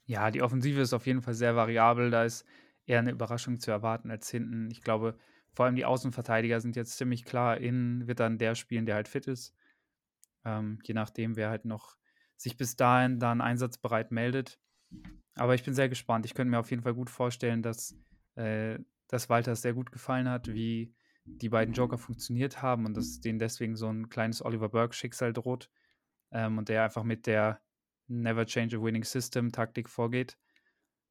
Speaker 1: Ja, die Offensive ist auf jeden Fall sehr variabel. Da ist eher eine Überraschung zu erwarten als hinten. Ich glaube, vor allem die Außenverteidiger sind jetzt ziemlich klar. Innen wird dann der spielen, der halt fit ist. Ähm, je nachdem, wer halt noch sich bis dahin dann einsatzbereit meldet. Aber ich bin sehr gespannt. Ich könnte mir auf jeden Fall gut vorstellen, dass, äh, dass Walter es sehr gut gefallen hat, wie die beiden Joker funktioniert haben und dass denen deswegen so ein kleines Oliver Burke-Schicksal droht. Ähm, und der einfach mit der Never Change a Winning System Taktik vorgeht.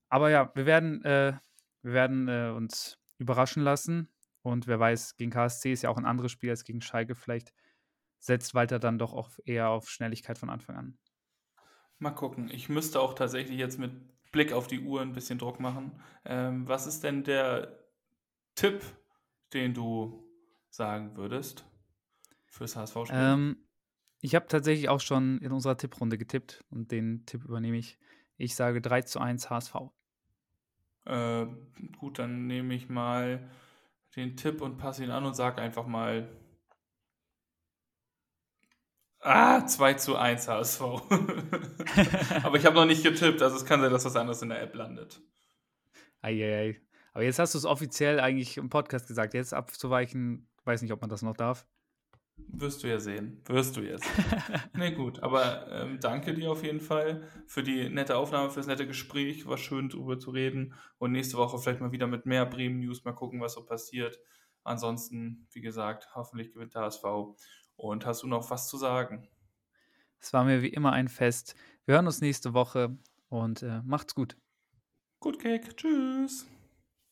Speaker 1: Aber ja, wir werden, äh, wir werden äh, uns überraschen lassen. Und wer weiß, gegen KSC ist ja auch ein anderes Spiel als gegen Schalke. Vielleicht setzt Walter dann doch auch eher auf Schnelligkeit von Anfang an.
Speaker 2: Mal gucken. Ich müsste auch tatsächlich jetzt mit Blick auf die Uhr ein bisschen Druck machen. Ähm, was ist denn der Tipp, den du sagen würdest fürs HSV-Spiel?
Speaker 1: Ähm, ich habe tatsächlich auch schon in unserer Tipprunde getippt und den Tipp übernehme ich. Ich sage 3 zu 1 HSV.
Speaker 2: Äh, gut, dann nehme ich mal den Tipp und passe ihn an und sage einfach mal Ah, 2 zu 1 HSV. Aber ich habe noch nicht getippt, also es kann sein, dass was anderes in der App landet.
Speaker 1: Eieiei. Aber jetzt hast du es offiziell eigentlich im Podcast gesagt. Jetzt abzuweichen, weiß nicht, ob man das noch darf.
Speaker 2: Wirst du ja sehen. Wirst du jetzt. nee, gut. Aber ähm, danke dir auf jeden Fall für die nette Aufnahme, für das nette Gespräch. War schön, darüber zu reden. Und nächste Woche vielleicht mal wieder mit mehr Bremen-News. Mal gucken, was so passiert. Ansonsten, wie gesagt, hoffentlich gewinnt der HSV. Und hast du noch was zu sagen?
Speaker 1: Es war mir wie immer ein Fest. Wir hören uns nächste Woche und äh, macht's gut.
Speaker 2: Gut, Cake. Tschüss.